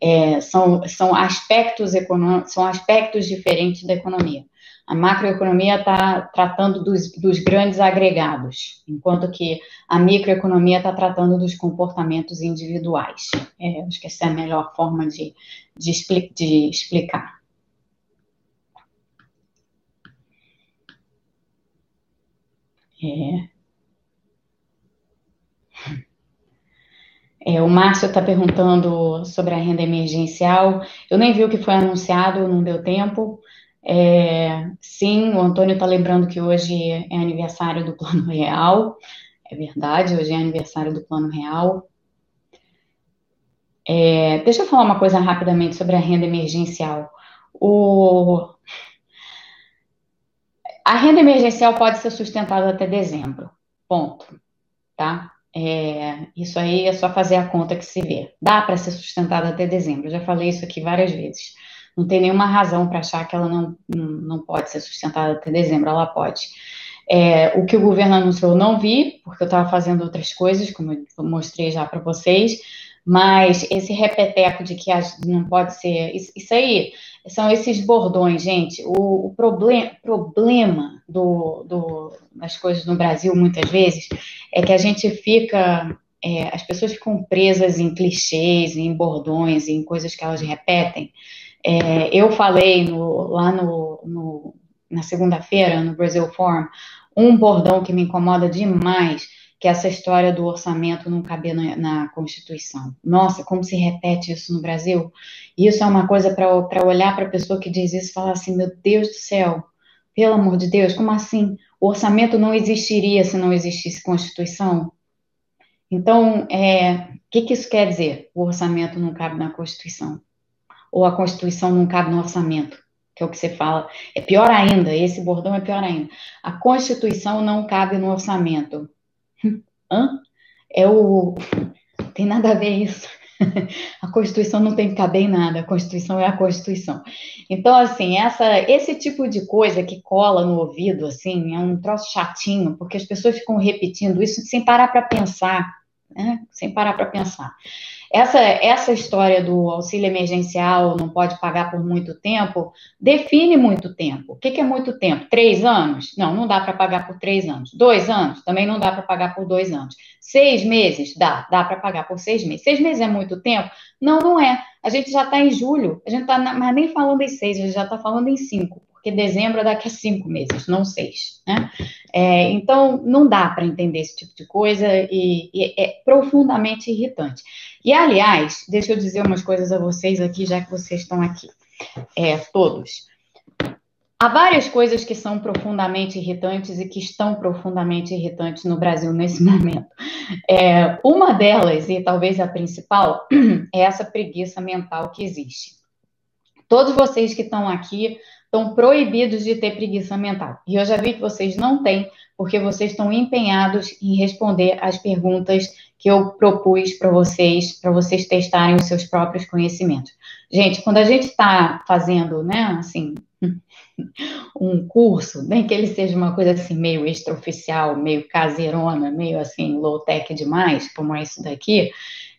É, são, são aspectos econômicos, são aspectos diferentes da economia. A macroeconomia está tratando dos, dos, grandes agregados, enquanto que a microeconomia está tratando dos comportamentos individuais. É, acho que essa é a melhor forma de, de, expli de explicar. É. É, o Márcio está perguntando sobre a renda emergencial. Eu nem vi o que foi anunciado, não deu tempo. É, sim, o Antônio está lembrando que hoje é aniversário do Plano (laughs) Real. É verdade, hoje é aniversário do Plano Real. É, deixa eu falar uma coisa rapidamente sobre a renda emergencial. O, a renda emergencial pode ser sustentada até dezembro. Ponto. Tá? É, isso aí é só fazer a conta que se vê. Dá para ser sustentada até dezembro. Eu já falei isso aqui várias vezes não tem nenhuma razão para achar que ela não, não pode ser sustentada até dezembro, ela pode. É, o que o governo anunciou eu não vi, porque eu estava fazendo outras coisas, como eu mostrei já para vocês, mas esse repeteco de que não pode ser. Isso, isso aí são esses bordões, gente. O, o problem, problema do, do, das coisas no Brasil, muitas vezes, é que a gente fica. É, as pessoas ficam presas em clichês, em bordões, em coisas que elas repetem. É, eu falei no, lá no, no na segunda-feira, no Brasil Forum, um bordão que me incomoda demais, que é essa história do orçamento não caber na, na Constituição. Nossa, como se repete isso no Brasil? Isso é uma coisa para olhar para a pessoa que diz isso e falar assim: meu Deus do céu, pelo amor de Deus, como assim? O orçamento não existiria se não existisse Constituição? Então, é, o que, que isso quer dizer? O orçamento não cabe na Constituição ou a Constituição não cabe no orçamento, que é o que você fala. É pior ainda, esse bordão é pior ainda. A Constituição não cabe no orçamento. (laughs) Hã? É o. Tem nada a ver isso. (laughs) A Constituição não tem que caber em nada, a Constituição é a Constituição. Então, assim, essa, esse tipo de coisa que cola no ouvido, assim, é um troço chatinho, porque as pessoas ficam repetindo isso sem parar para pensar, né? Sem parar para pensar. Essa, essa história do auxílio emergencial não pode pagar por muito tempo, define muito tempo. O que, que é muito tempo? Três anos? Não, não dá para pagar por três anos. Dois anos? Também não dá para pagar por dois anos. Seis meses? Dá, dá para pagar por seis meses. Seis meses é muito tempo? Não, não é. A gente já está em julho, a gente está, mas nem falando em seis, a gente já está falando em cinco porque dezembro é daqui a cinco meses, não seis, né? É, então, não dá para entender esse tipo de coisa e, e, é profundamente irritante. E, aliás, deixa eu dizer umas coisas a vocês aqui, já que vocês estão aqui, é, todos. Há várias coisas que são profundamente irritantes e que estão profundamente irritantes no Brasil nesse (laughs) momento. É, uma delas, e talvez a principal, (clears throat) é essa preguiça mental que existe. Todos vocês que estão aqui estão proibidos de ter preguiça mental. E eu já vi que vocês não têm, porque vocês estão empenhados em responder as perguntas que eu propus para vocês, para vocês testarem os seus próprios conhecimentos. Gente, quando a gente está fazendo, né, assim, (laughs) um curso, nem que ele seja uma coisa assim meio extraoficial, meio caseirona, meio assim low-tech demais, como é isso daqui,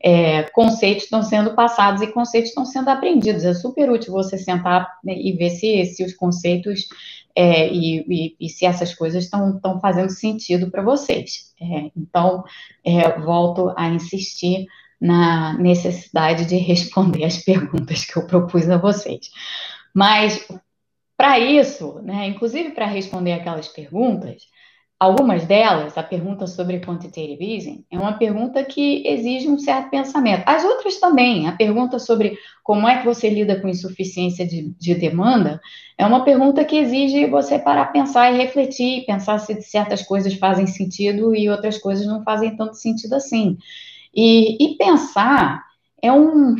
é, conceitos estão sendo passados e conceitos estão sendo aprendidos. É super útil você sentar e ver se, se os conceitos é, e, e, e, se essas coisas estão fazendo sentido para vocês. É, então, é, volto a insistir na necessidade de responder as perguntas que eu propus a vocês. Mas, para isso, né, inclusive para responder aquelas perguntas, Algumas delas, a pergunta sobre quantitative easing, é uma pergunta que exige um certo pensamento. As outras também, a pergunta sobre como é que você lida com insuficiência de, de demanda, é uma pergunta que exige você parar, pensar e refletir, pensar se certas coisas fazem sentido e outras coisas não fazem tanto sentido assim. E, e pensar é um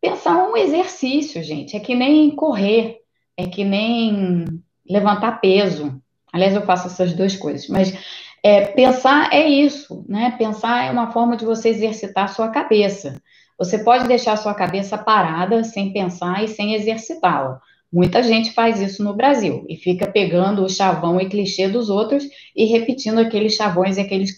pensar é um exercício, gente. É que nem correr, é que nem levantar peso. Aliás, eu faço essas duas coisas, mas é, pensar é isso, né? Pensar é uma forma de você exercitar a sua cabeça. Você pode deixar a sua cabeça parada, sem pensar e sem exercitá-la. Muita gente faz isso no Brasil e fica pegando o chavão e clichê dos outros e repetindo aqueles chavões e aqueles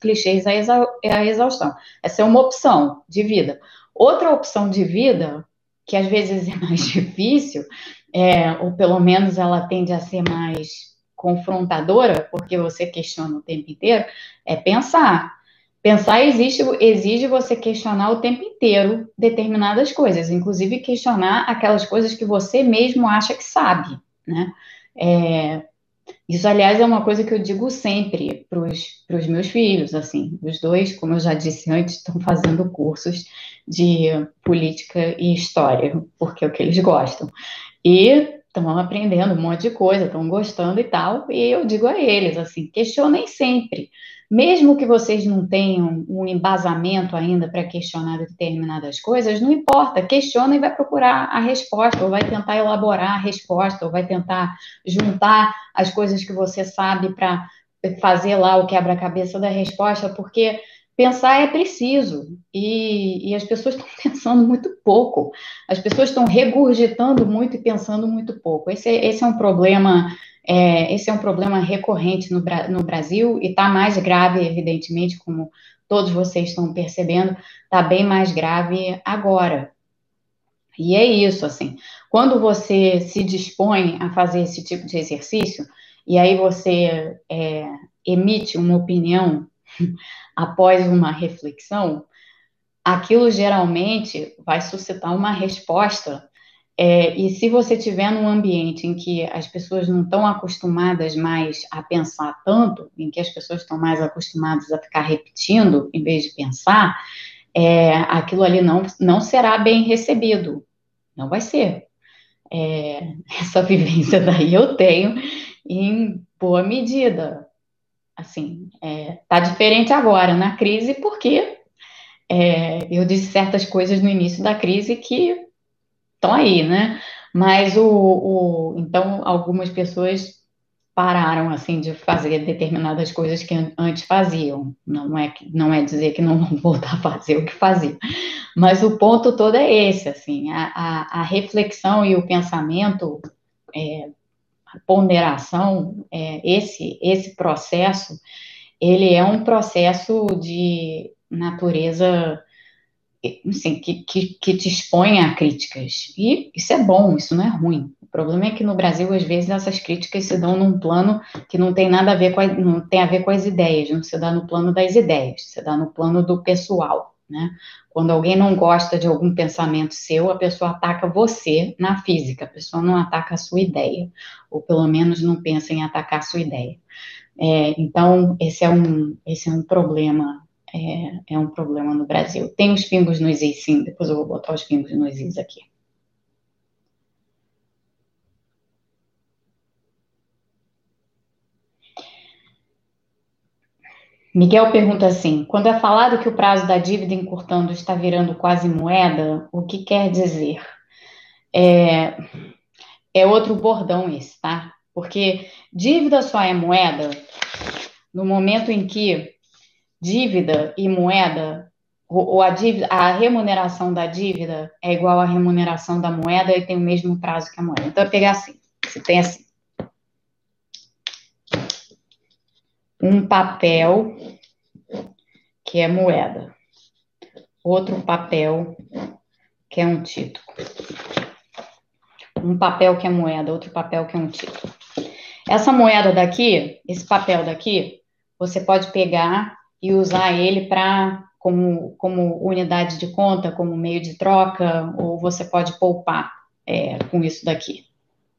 clichês à exaustão. Essa é uma opção de vida. Outra opção de vida, que às vezes é mais (laughs) difícil, é, ou pelo menos ela tende a ser mais confrontadora, porque você questiona o tempo inteiro, é pensar. Pensar existe, exige você questionar o tempo inteiro determinadas coisas, inclusive questionar aquelas coisas que você mesmo acha que sabe, né? É, isso, aliás, é uma coisa que eu digo sempre para os meus filhos, assim, os dois, como eu já disse antes, estão fazendo cursos de política e história, porque é o que eles gostam. E estão aprendendo um monte de coisa, estão gostando e tal, e eu digo a eles, assim, questionem sempre. Mesmo que vocês não tenham um embasamento ainda para questionar determinadas coisas, não importa, questiona e vai procurar a resposta, ou vai tentar elaborar a resposta, ou vai tentar juntar as coisas que você sabe para fazer lá o quebra-cabeça da resposta, porque pensar é preciso e, e as pessoas estão (laughs) pensando muito pouco. As pessoas estão regurgitando muito e pensando muito pouco. Esse, esse é um problema. É, esse é um problema recorrente no, no Brasil e está mais grave, evidentemente, como todos vocês estão percebendo, está bem mais grave agora. E é isso, assim, quando você se dispõe a fazer esse tipo de exercício, e aí você é, emite uma opinião (laughs) após uma reflexão, aquilo geralmente vai suscitar uma resposta. É, e se você estiver num ambiente em que as pessoas não estão acostumadas mais a pensar tanto, em que as pessoas estão mais acostumadas a ficar repetindo em vez de pensar, é, aquilo ali não, não será bem recebido. Não vai ser. É, (laughs) essa vivência daí eu tenho em boa medida assim, é, tá diferente agora na crise, porque é, eu disse certas coisas no início da crise que estão aí, né? Mas o, o, então algumas pessoas pararam assim de fazer determinadas coisas que antes faziam. Não é não é dizer que não vão (laughs) voltar a fazer o que faziam, mas o ponto todo é esse, assim, a, a, a reflexão e o pensamento é, ponderação, é, esse, esse processo, ele é um processo de natureza assim, que, que, que te expõe a críticas. E isso é bom, isso não é ruim. O problema é que no Brasil, às vezes, essas críticas se dão num plano que não tem nada a ver com a, não tem a ver com as ideias, não se dá no plano das ideias, se dá no plano do pessoal, né? Quando alguém não gosta de algum pensamento seu, a pessoa ataca você na física, a pessoa não ataca a sua ideia, ou pelo menos não pensa em atacar a sua ideia. É, então, esse é um, esse é um problema, é, é, um problema no Brasil. Tem os pingos nos is, sim, depois eu vou botar os pingos nos is aqui. Miguel pergunta assim: quando é falado que o prazo da dívida encurtando está virando quase moeda, o que quer dizer? É, é outro bordão esse, tá? Porque dívida só é moeda no momento em que dívida e moeda, ou a, dívida, a remuneração da dívida é igual à remuneração da moeda e tem o mesmo prazo que a moeda. Então, eu pegar assim, você tem assim, um papel que é moeda, outro papel que é um título. Um papel que é moeda, outro papel que é um título. Essa moeda daqui, esse papel daqui, você pode pegar e usar ele para como, como unidade de conta, como meio de troca, ou você pode poupar é, com isso daqui,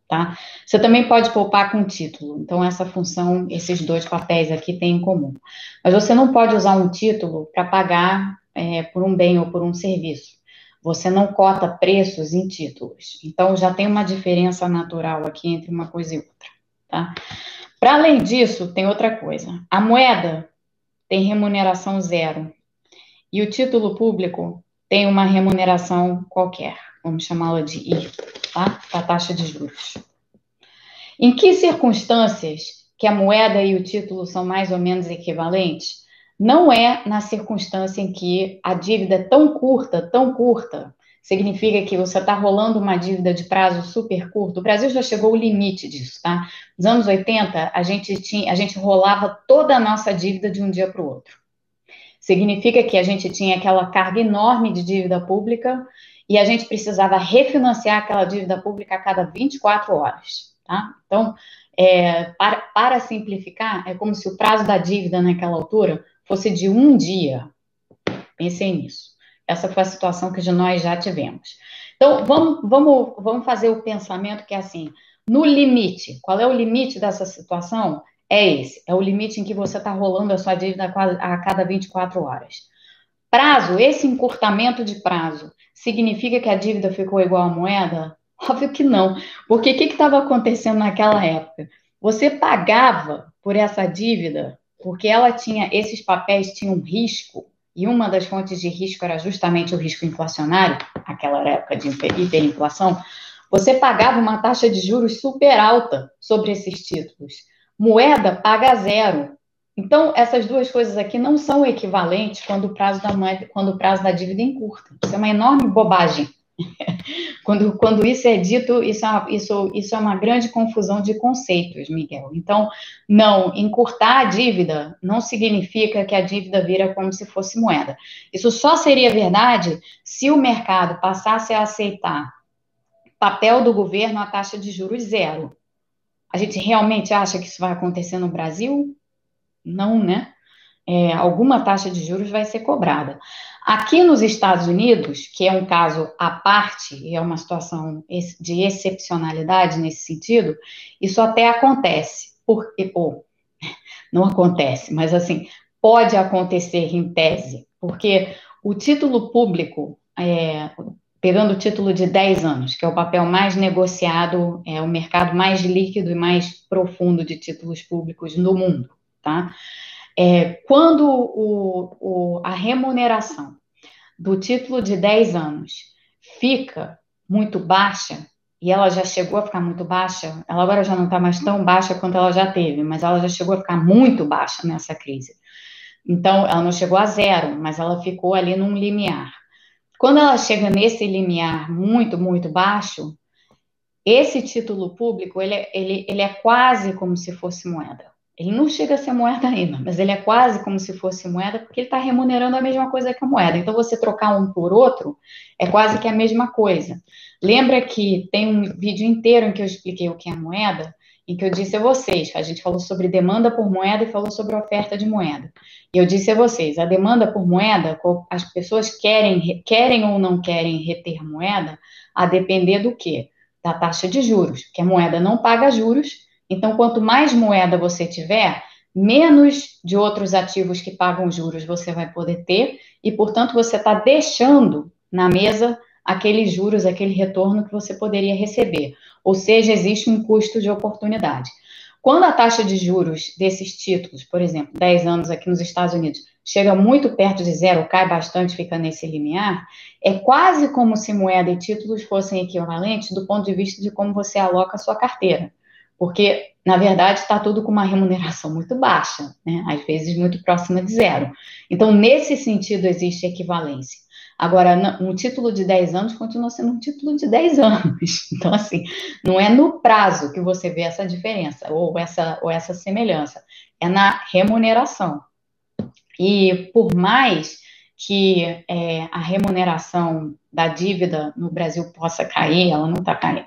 tá? Você também pode poupar com título. Então, essa função, esses dois papéis aqui têm em comum. Mas você não pode usar um título para pagar é, por um bem ou por um serviço. Você não cota preços em títulos. Então, já tem uma diferença natural aqui entre uma coisa e outra, tá? Para além disso, tem outra coisa. A moeda tem remuneração zero. E o título público tem uma remuneração qualquer, vamos chamá-la de I, tá? A taxa de juros. Em que circunstâncias que a moeda e o título são mais ou menos equivalentes? Não é na circunstância em que a dívida é tão curta, tão curta, significa que você está rolando uma dívida de prazo super curto. O Brasil já chegou ao limite disso, tá? Nos anos 80, a gente, tinha, a gente rolava toda a nossa dívida de um dia para o outro. Significa que a gente tinha aquela carga enorme de dívida pública e a gente precisava refinanciar aquela dívida pública a cada 24 horas, tá? Então, é, para, para simplificar, é como se o prazo da dívida naquela altura fosse de um dia. Pensei nisso. Essa foi a situação que nós já tivemos. Então, vamos, vamos, vamos fazer o pensamento que é assim: no limite, qual é o limite dessa situação? É esse, é o limite em que você está rolando a sua dívida a cada 24 horas. Prazo, esse encurtamento de prazo, significa que a dívida ficou igual à moeda? Óbvio que não, porque o que estava acontecendo naquela época? Você pagava por essa dívida, porque ela tinha, esses papéis tinham risco, e uma das fontes de risco era justamente o risco inflacionário, aquela época de hiperinflação, você pagava uma taxa de juros super alta sobre esses títulos. Moeda paga zero. Então, essas duas coisas aqui não são equivalentes quando o prazo da quando o prazo da dívida encurta. Isso é uma enorme bobagem. (laughs) quando, quando isso é dito, isso é, uma, isso, isso é uma grande confusão de conceitos, Miguel. Então, não, encurtar a dívida não significa que a dívida vira como se fosse moeda. Isso só seria verdade se o mercado passasse a aceitar papel do governo a taxa de juros zero. A gente realmente acha que isso vai acontecer no Brasil? Não, né? É, alguma taxa de juros vai ser cobrada. Aqui nos Estados Unidos, que é um caso à parte, e é uma situação de excepcionalidade nesse sentido, isso até acontece. Porque, ou, (laughs) não acontece, mas assim, pode acontecer em tese, porque o título público, é, pegando o título de 10 anos, que é o papel mais negociado, é o mercado mais líquido e mais profundo de títulos públicos no mundo, tá? É, quando o, o, a remuneração do título de 10 anos fica muito baixa, e ela já chegou a ficar muito baixa, ela agora já não está mais tão baixa quanto ela já teve, mas ela já chegou a ficar muito baixa nessa crise. Então, ela não chegou a zero, mas ela ficou ali num limiar. Quando ela chega nesse limiar muito, muito baixo, esse título público, ele, é, ele, ele é quase como se fosse moeda. Ele não chega a ser moeda ainda, mas ele é quase como se fosse moeda, porque ele está remunerando a mesma coisa que a moeda. Então, você trocar um por outro é quase que a mesma coisa. Lembra que tem um vídeo inteiro em que eu expliquei o que é moeda, em que eu disse a vocês, a gente falou sobre demanda por moeda e falou sobre oferta de moeda. E eu disse a vocês, a demanda por moeda, as pessoas querem, querem ou não querem reter moeda, a depender do quê? Da taxa de juros, porque a moeda não paga juros, então, quanto mais moeda você tiver, menos de outros ativos que pagam juros você vai poder ter, e, portanto, você está deixando na mesa aqueles juros, aquele retorno que você poderia receber. Ou seja, existe um custo de oportunidade. Quando a taxa de juros desses títulos, por exemplo, 10 anos aqui nos Estados Unidos, chega muito perto de zero, cai bastante, fica nesse limiar, é quase como se moeda e títulos fossem equivalentes do ponto de vista de como você aloca a sua carteira. porque, na verdade, está tudo com uma remuneração muito baixa, né? às vezes muito próxima de zero. Então, nesse sentido, existe equivalência. Agora, um título de 10 anos continua sendo um título de 10 (laughs) anos. Então, assim, não é no prazo que você vê essa diferença ou essa, ou essa semelhança, é na remuneração. E por mais que é, a remuneração da dívida no Brasil possa cair, ela não está caindo.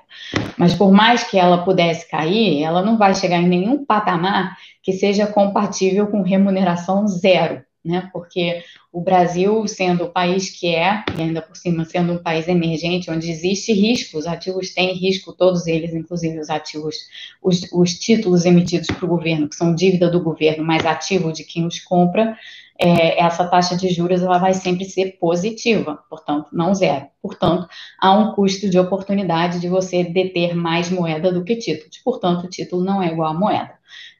Mas por mais que ela pudesse cair, ela não vai chegar em nenhum patamar que seja compatível com remuneração zero né? Porque o Brasil, sendo o país que é, e ainda por cima sendo um país emergente, onde existe risco, os ativos têm risco, todos eles, inclusive os ativos, os, os títulos emitidos para o governo, que são dívida do governo, mais ativo de quem os compra, é, essa taxa de juros ela vai sempre ser positiva, portanto, não zero. Portanto, há um custo de oportunidade de você deter mais moeda do que títulos. Portanto, o título não é igual à moeda.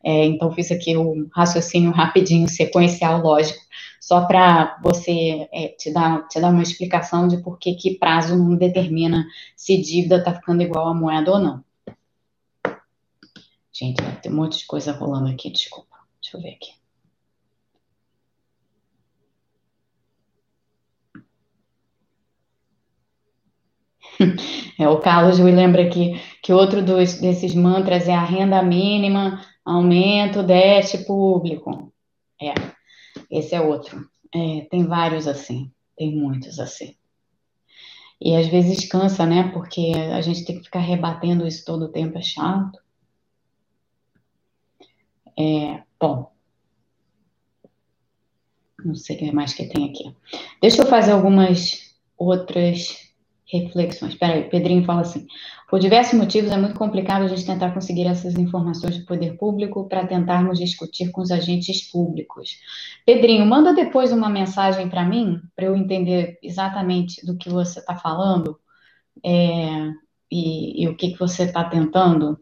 É, então, fiz aqui um raciocínio rapidinho, sequencial, lógico, só para você é, te, dar, te dar uma explicação de por que, que prazo não determina se dívida está ficando igual à moeda ou não. Gente, tem um monte de coisa rolando aqui, desculpa. Deixa eu ver aqui. (laughs) É, o Carlos me lembra aqui que outro dos, desses mantras é a renda mínima, aumento, déficit público. É, esse é outro. É, tem vários assim, tem muitos assim. E às vezes cansa, né? Porque a gente tem que ficar rebatendo isso todo o tempo, é chato. É, bom. Não sei o que mais que tem aqui. Deixa eu fazer algumas outras reflexões. Espera aí, Pedrinho fala assim: por diversos motivos é muito complicado a gente tentar conseguir essas informações do poder público para tentarmos discutir com os agentes públicos. Pedrinho, manda depois uma mensagem para mim, para eu entender exatamente do que você está falando é, e, e, o que, que você está tentando,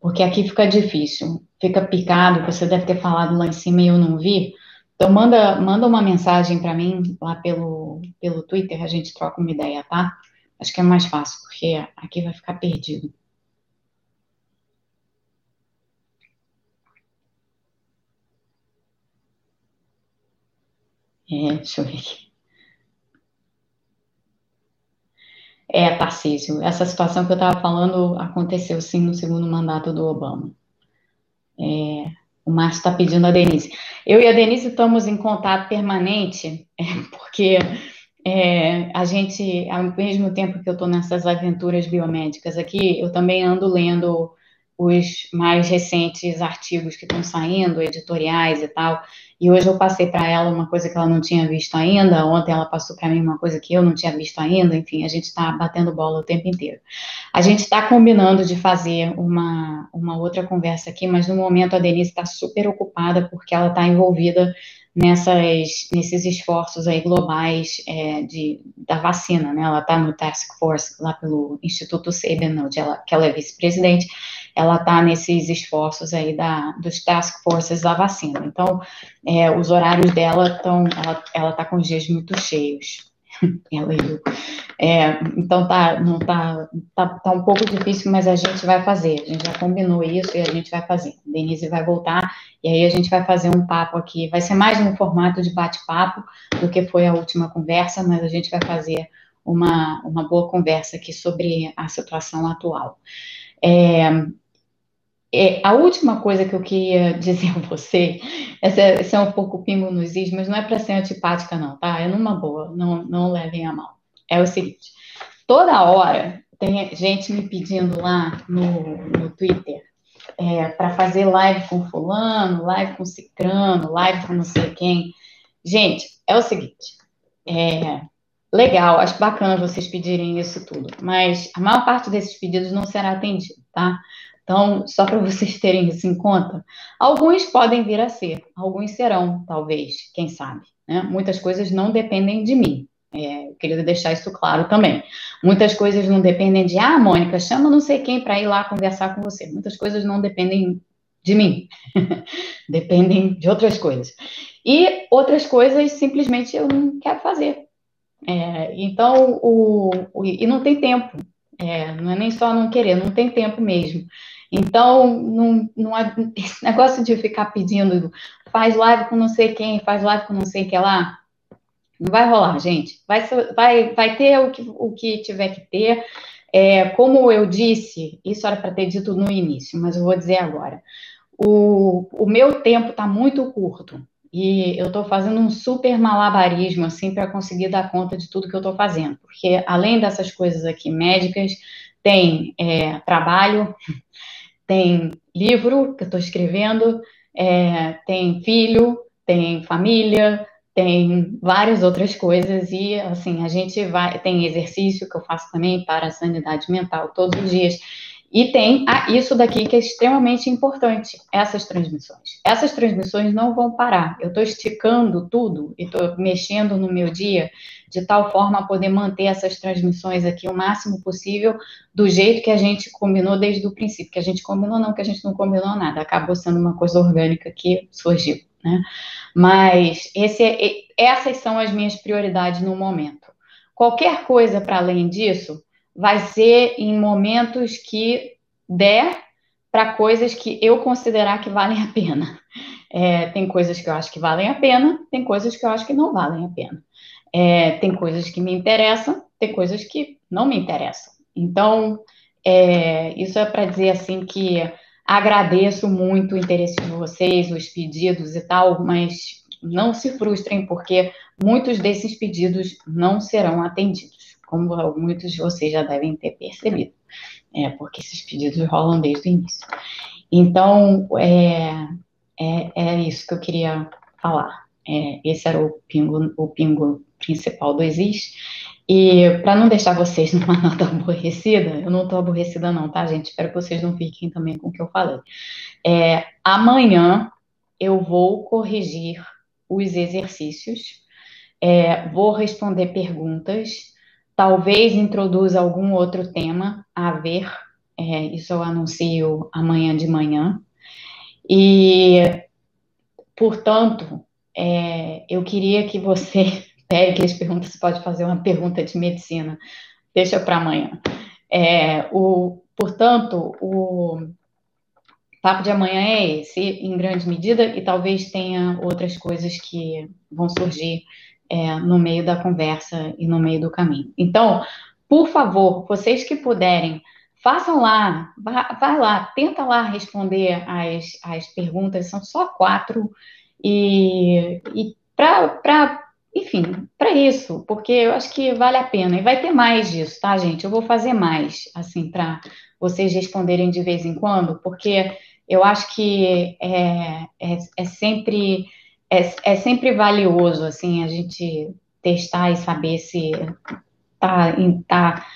porque aqui fica difícil, fica picado, você deve ter falado lá em cima e eu não vi. Então, manda, manda uma mensagem para mim lá pelo, pelo Twitter, a gente troca uma ideia, tá? Acho que é mais fácil, porque aqui vai ficar perdido. É, deixa eu ver aqui. É, Tarcísio, essa situação que eu estava falando aconteceu sim no segundo mandato do Obama. É, o Márcio está pedindo a Denise. Eu e a Denise estamos em contato permanente, (laughs) é, porque é, a gente, ao mesmo tempo que eu estou nessas aventuras biomédicas aqui, eu também ando lendo os mais recentes artigos que estão saindo, editoriais e tal. E hoje eu passei para ela uma coisa que ela não tinha visto ainda, ontem ela passou para mim uma coisa que eu não tinha visto ainda, enfim, a gente está batendo bola o tempo inteiro. A gente está combinando de fazer uma, uma outra conversa aqui, mas no momento a Denise está super ocupada porque ela está envolvida nessas, nesses esforços aí globais é, de, da vacina, né? Ela está no Task Force lá pelo Instituto Sabin, onde ela, que ela é vice-presidente, ela está nesses esforços aí da, dos Task Forces da vacina. Então, é, os horários dela estão, ela está com os dias muito cheios. (laughs) ela e eu. É, então tá, não tá, tá, tá um pouco difícil, mas a gente vai fazer. A gente já combinou isso e a gente vai fazer. Denise vai voltar e aí a gente vai fazer um papo aqui. Vai ser mais um formato de bate-papo do que foi a última conversa, mas a gente vai fazer uma, uma boa conversa aqui sobre a situação atual. É, é, a última coisa que eu queria (laughs) dizer a você, essa, essa é um pouco pingo nos is, mas não é para ser antipática, não, tá? É numa boa, não, não levem a mal. É o seguinte: toda hora tem gente me pedindo lá no, no Twitter é, para fazer live com fulano, live com cicrano, live com não sei quem. Gente, é o seguinte, é, legal, acho bacana vocês pedirem isso tudo, mas a maior parte desses pedidos não será atendido, tá? Então, só para vocês terem isso em conta, alguns podem vir a ser, alguns serão, talvez, quem sabe. Né? Muitas coisas não dependem de mim. É, eu queria deixar isso claro também. Muitas coisas não dependem de, ah, Mônica, chama não sei quem para ir lá conversar com você. Muitas coisas não dependem de mim, (laughs) dependem de outras coisas. E outras coisas simplesmente eu não quero fazer. É, então, o, o, e não tem tempo. É, não é nem só não querer, não tem tempo mesmo. Então, não, não, (laughs) esse negócio de ficar pedindo, faz live com não sei quem, faz live com não sei que lá, não vai rolar, gente. Vai, vai, vai ter o que, o que tiver que ter. É, como eu disse, isso era para ter dito no início, mas eu vou dizer agora. O, o meu tempo está muito curto e eu estou fazendo um super malabarismo assim para conseguir dar conta de tudo que eu estou fazendo, porque além dessas coisas aqui médicas, tem é, trabalho, (laughs) tem livro que eu estou escrevendo, é, tem filho, tem família, tem várias outras coisas. E assim a gente vai tem exercício que eu faço também para a sanidade mental todos os dias e tem isso daqui que é extremamente importante essas transmissões essas transmissões não vão parar eu estou esticando tudo e estou mexendo no meu dia de tal forma a poder manter essas transmissões aqui o máximo possível do jeito que a gente combinou desde o princípio que a gente combinou não que a gente não combinou nada acabou sendo uma coisa orgânica que surgiu né? Mas esse é, essas são as minhas prioridades no momento. Qualquer coisa para além disso vai ser em momentos que der para coisas que eu considerar que valem a pena. É, tem coisas que eu acho que valem a pena, tem coisas que eu acho que não valem a pena. É, tem coisas que me interessam, tem coisas que não me interessam. Então, é, isso é para dizer assim que Agradeço muito o interesse de vocês, os pedidos e tal, mas não se frustrem, porque muitos desses pedidos não serão atendidos, como muitos de vocês já devem ter percebido, é, porque esses pedidos rolam desde o início. Então, é, é, é isso que eu queria falar. É, esse era o pingo, o pingo principal do Existe. E para não deixar vocês (laughs) numa nota aborrecida, eu não estou aborrecida não, tá, gente? Espero que vocês não fiquem também com o que eu falei. É, amanhã eu vou corrigir os exercícios, é, vou responder perguntas, talvez introduza algum outro tema a ver, é, isso eu anuncio amanhã de manhã. E, portanto, é, eu queria que você (laughs) Péricles pergunta se pode fazer uma pergunta de medicina. Deixa para amanhã. É, o, portanto, o papo de amanhã é esse, em grande medida, e talvez tenha outras coisas que vão surgir é, no meio da conversa e no meio do caminho. Então, por favor, vocês que puderem, façam lá, vai lá, tenta lá responder as, as perguntas, são só quatro, e, e para enfim, para isso, porque eu acho que vale a pena. E vai ter mais disso, tá, gente? Eu vou fazer mais, assim, para vocês responderem de vez em quando, porque eu acho que é, é, é sempre é, é, sempre valioso, assim, a gente testar e saber se tá, tá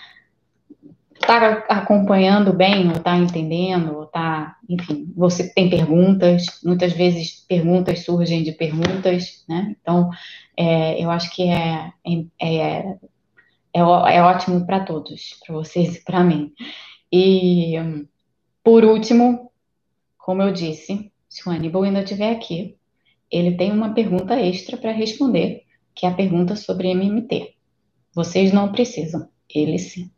está acompanhando bem, ou está entendendo, ou está, enfim, você tem perguntas, muitas vezes perguntas surgem de perguntas, né? Então, é, eu acho que é, é, é, é ótimo para todos, para vocês e para mim. E, por último, como eu disse, se o Aníbal ainda estiver aqui, ele tem uma pergunta extra para responder, que é a pergunta sobre MMT. Vocês não precisam, ele sim.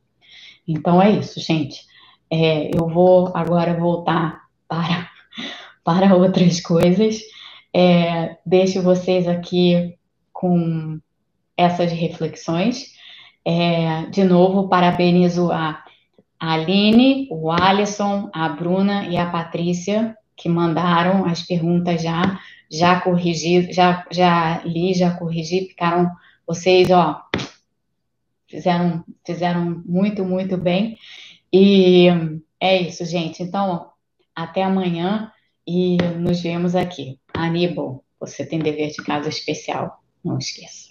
Então é isso, gente. É, eu vou agora voltar para, (laughs) para outras coisas. É, deixo vocês aqui com essas reflexões. É, de novo, parabenizo a Aline, o Alisson, a Bruna e a Patrícia, que mandaram as perguntas já, já corrigi, já, já li, já corrigi, ficaram vocês, ó, fizeram, fizeram muito, muito bem. E é isso, gente. Então, até amanhã e nos vemos aqui. Aníbal, você tem dever de casa especial, não esqueça.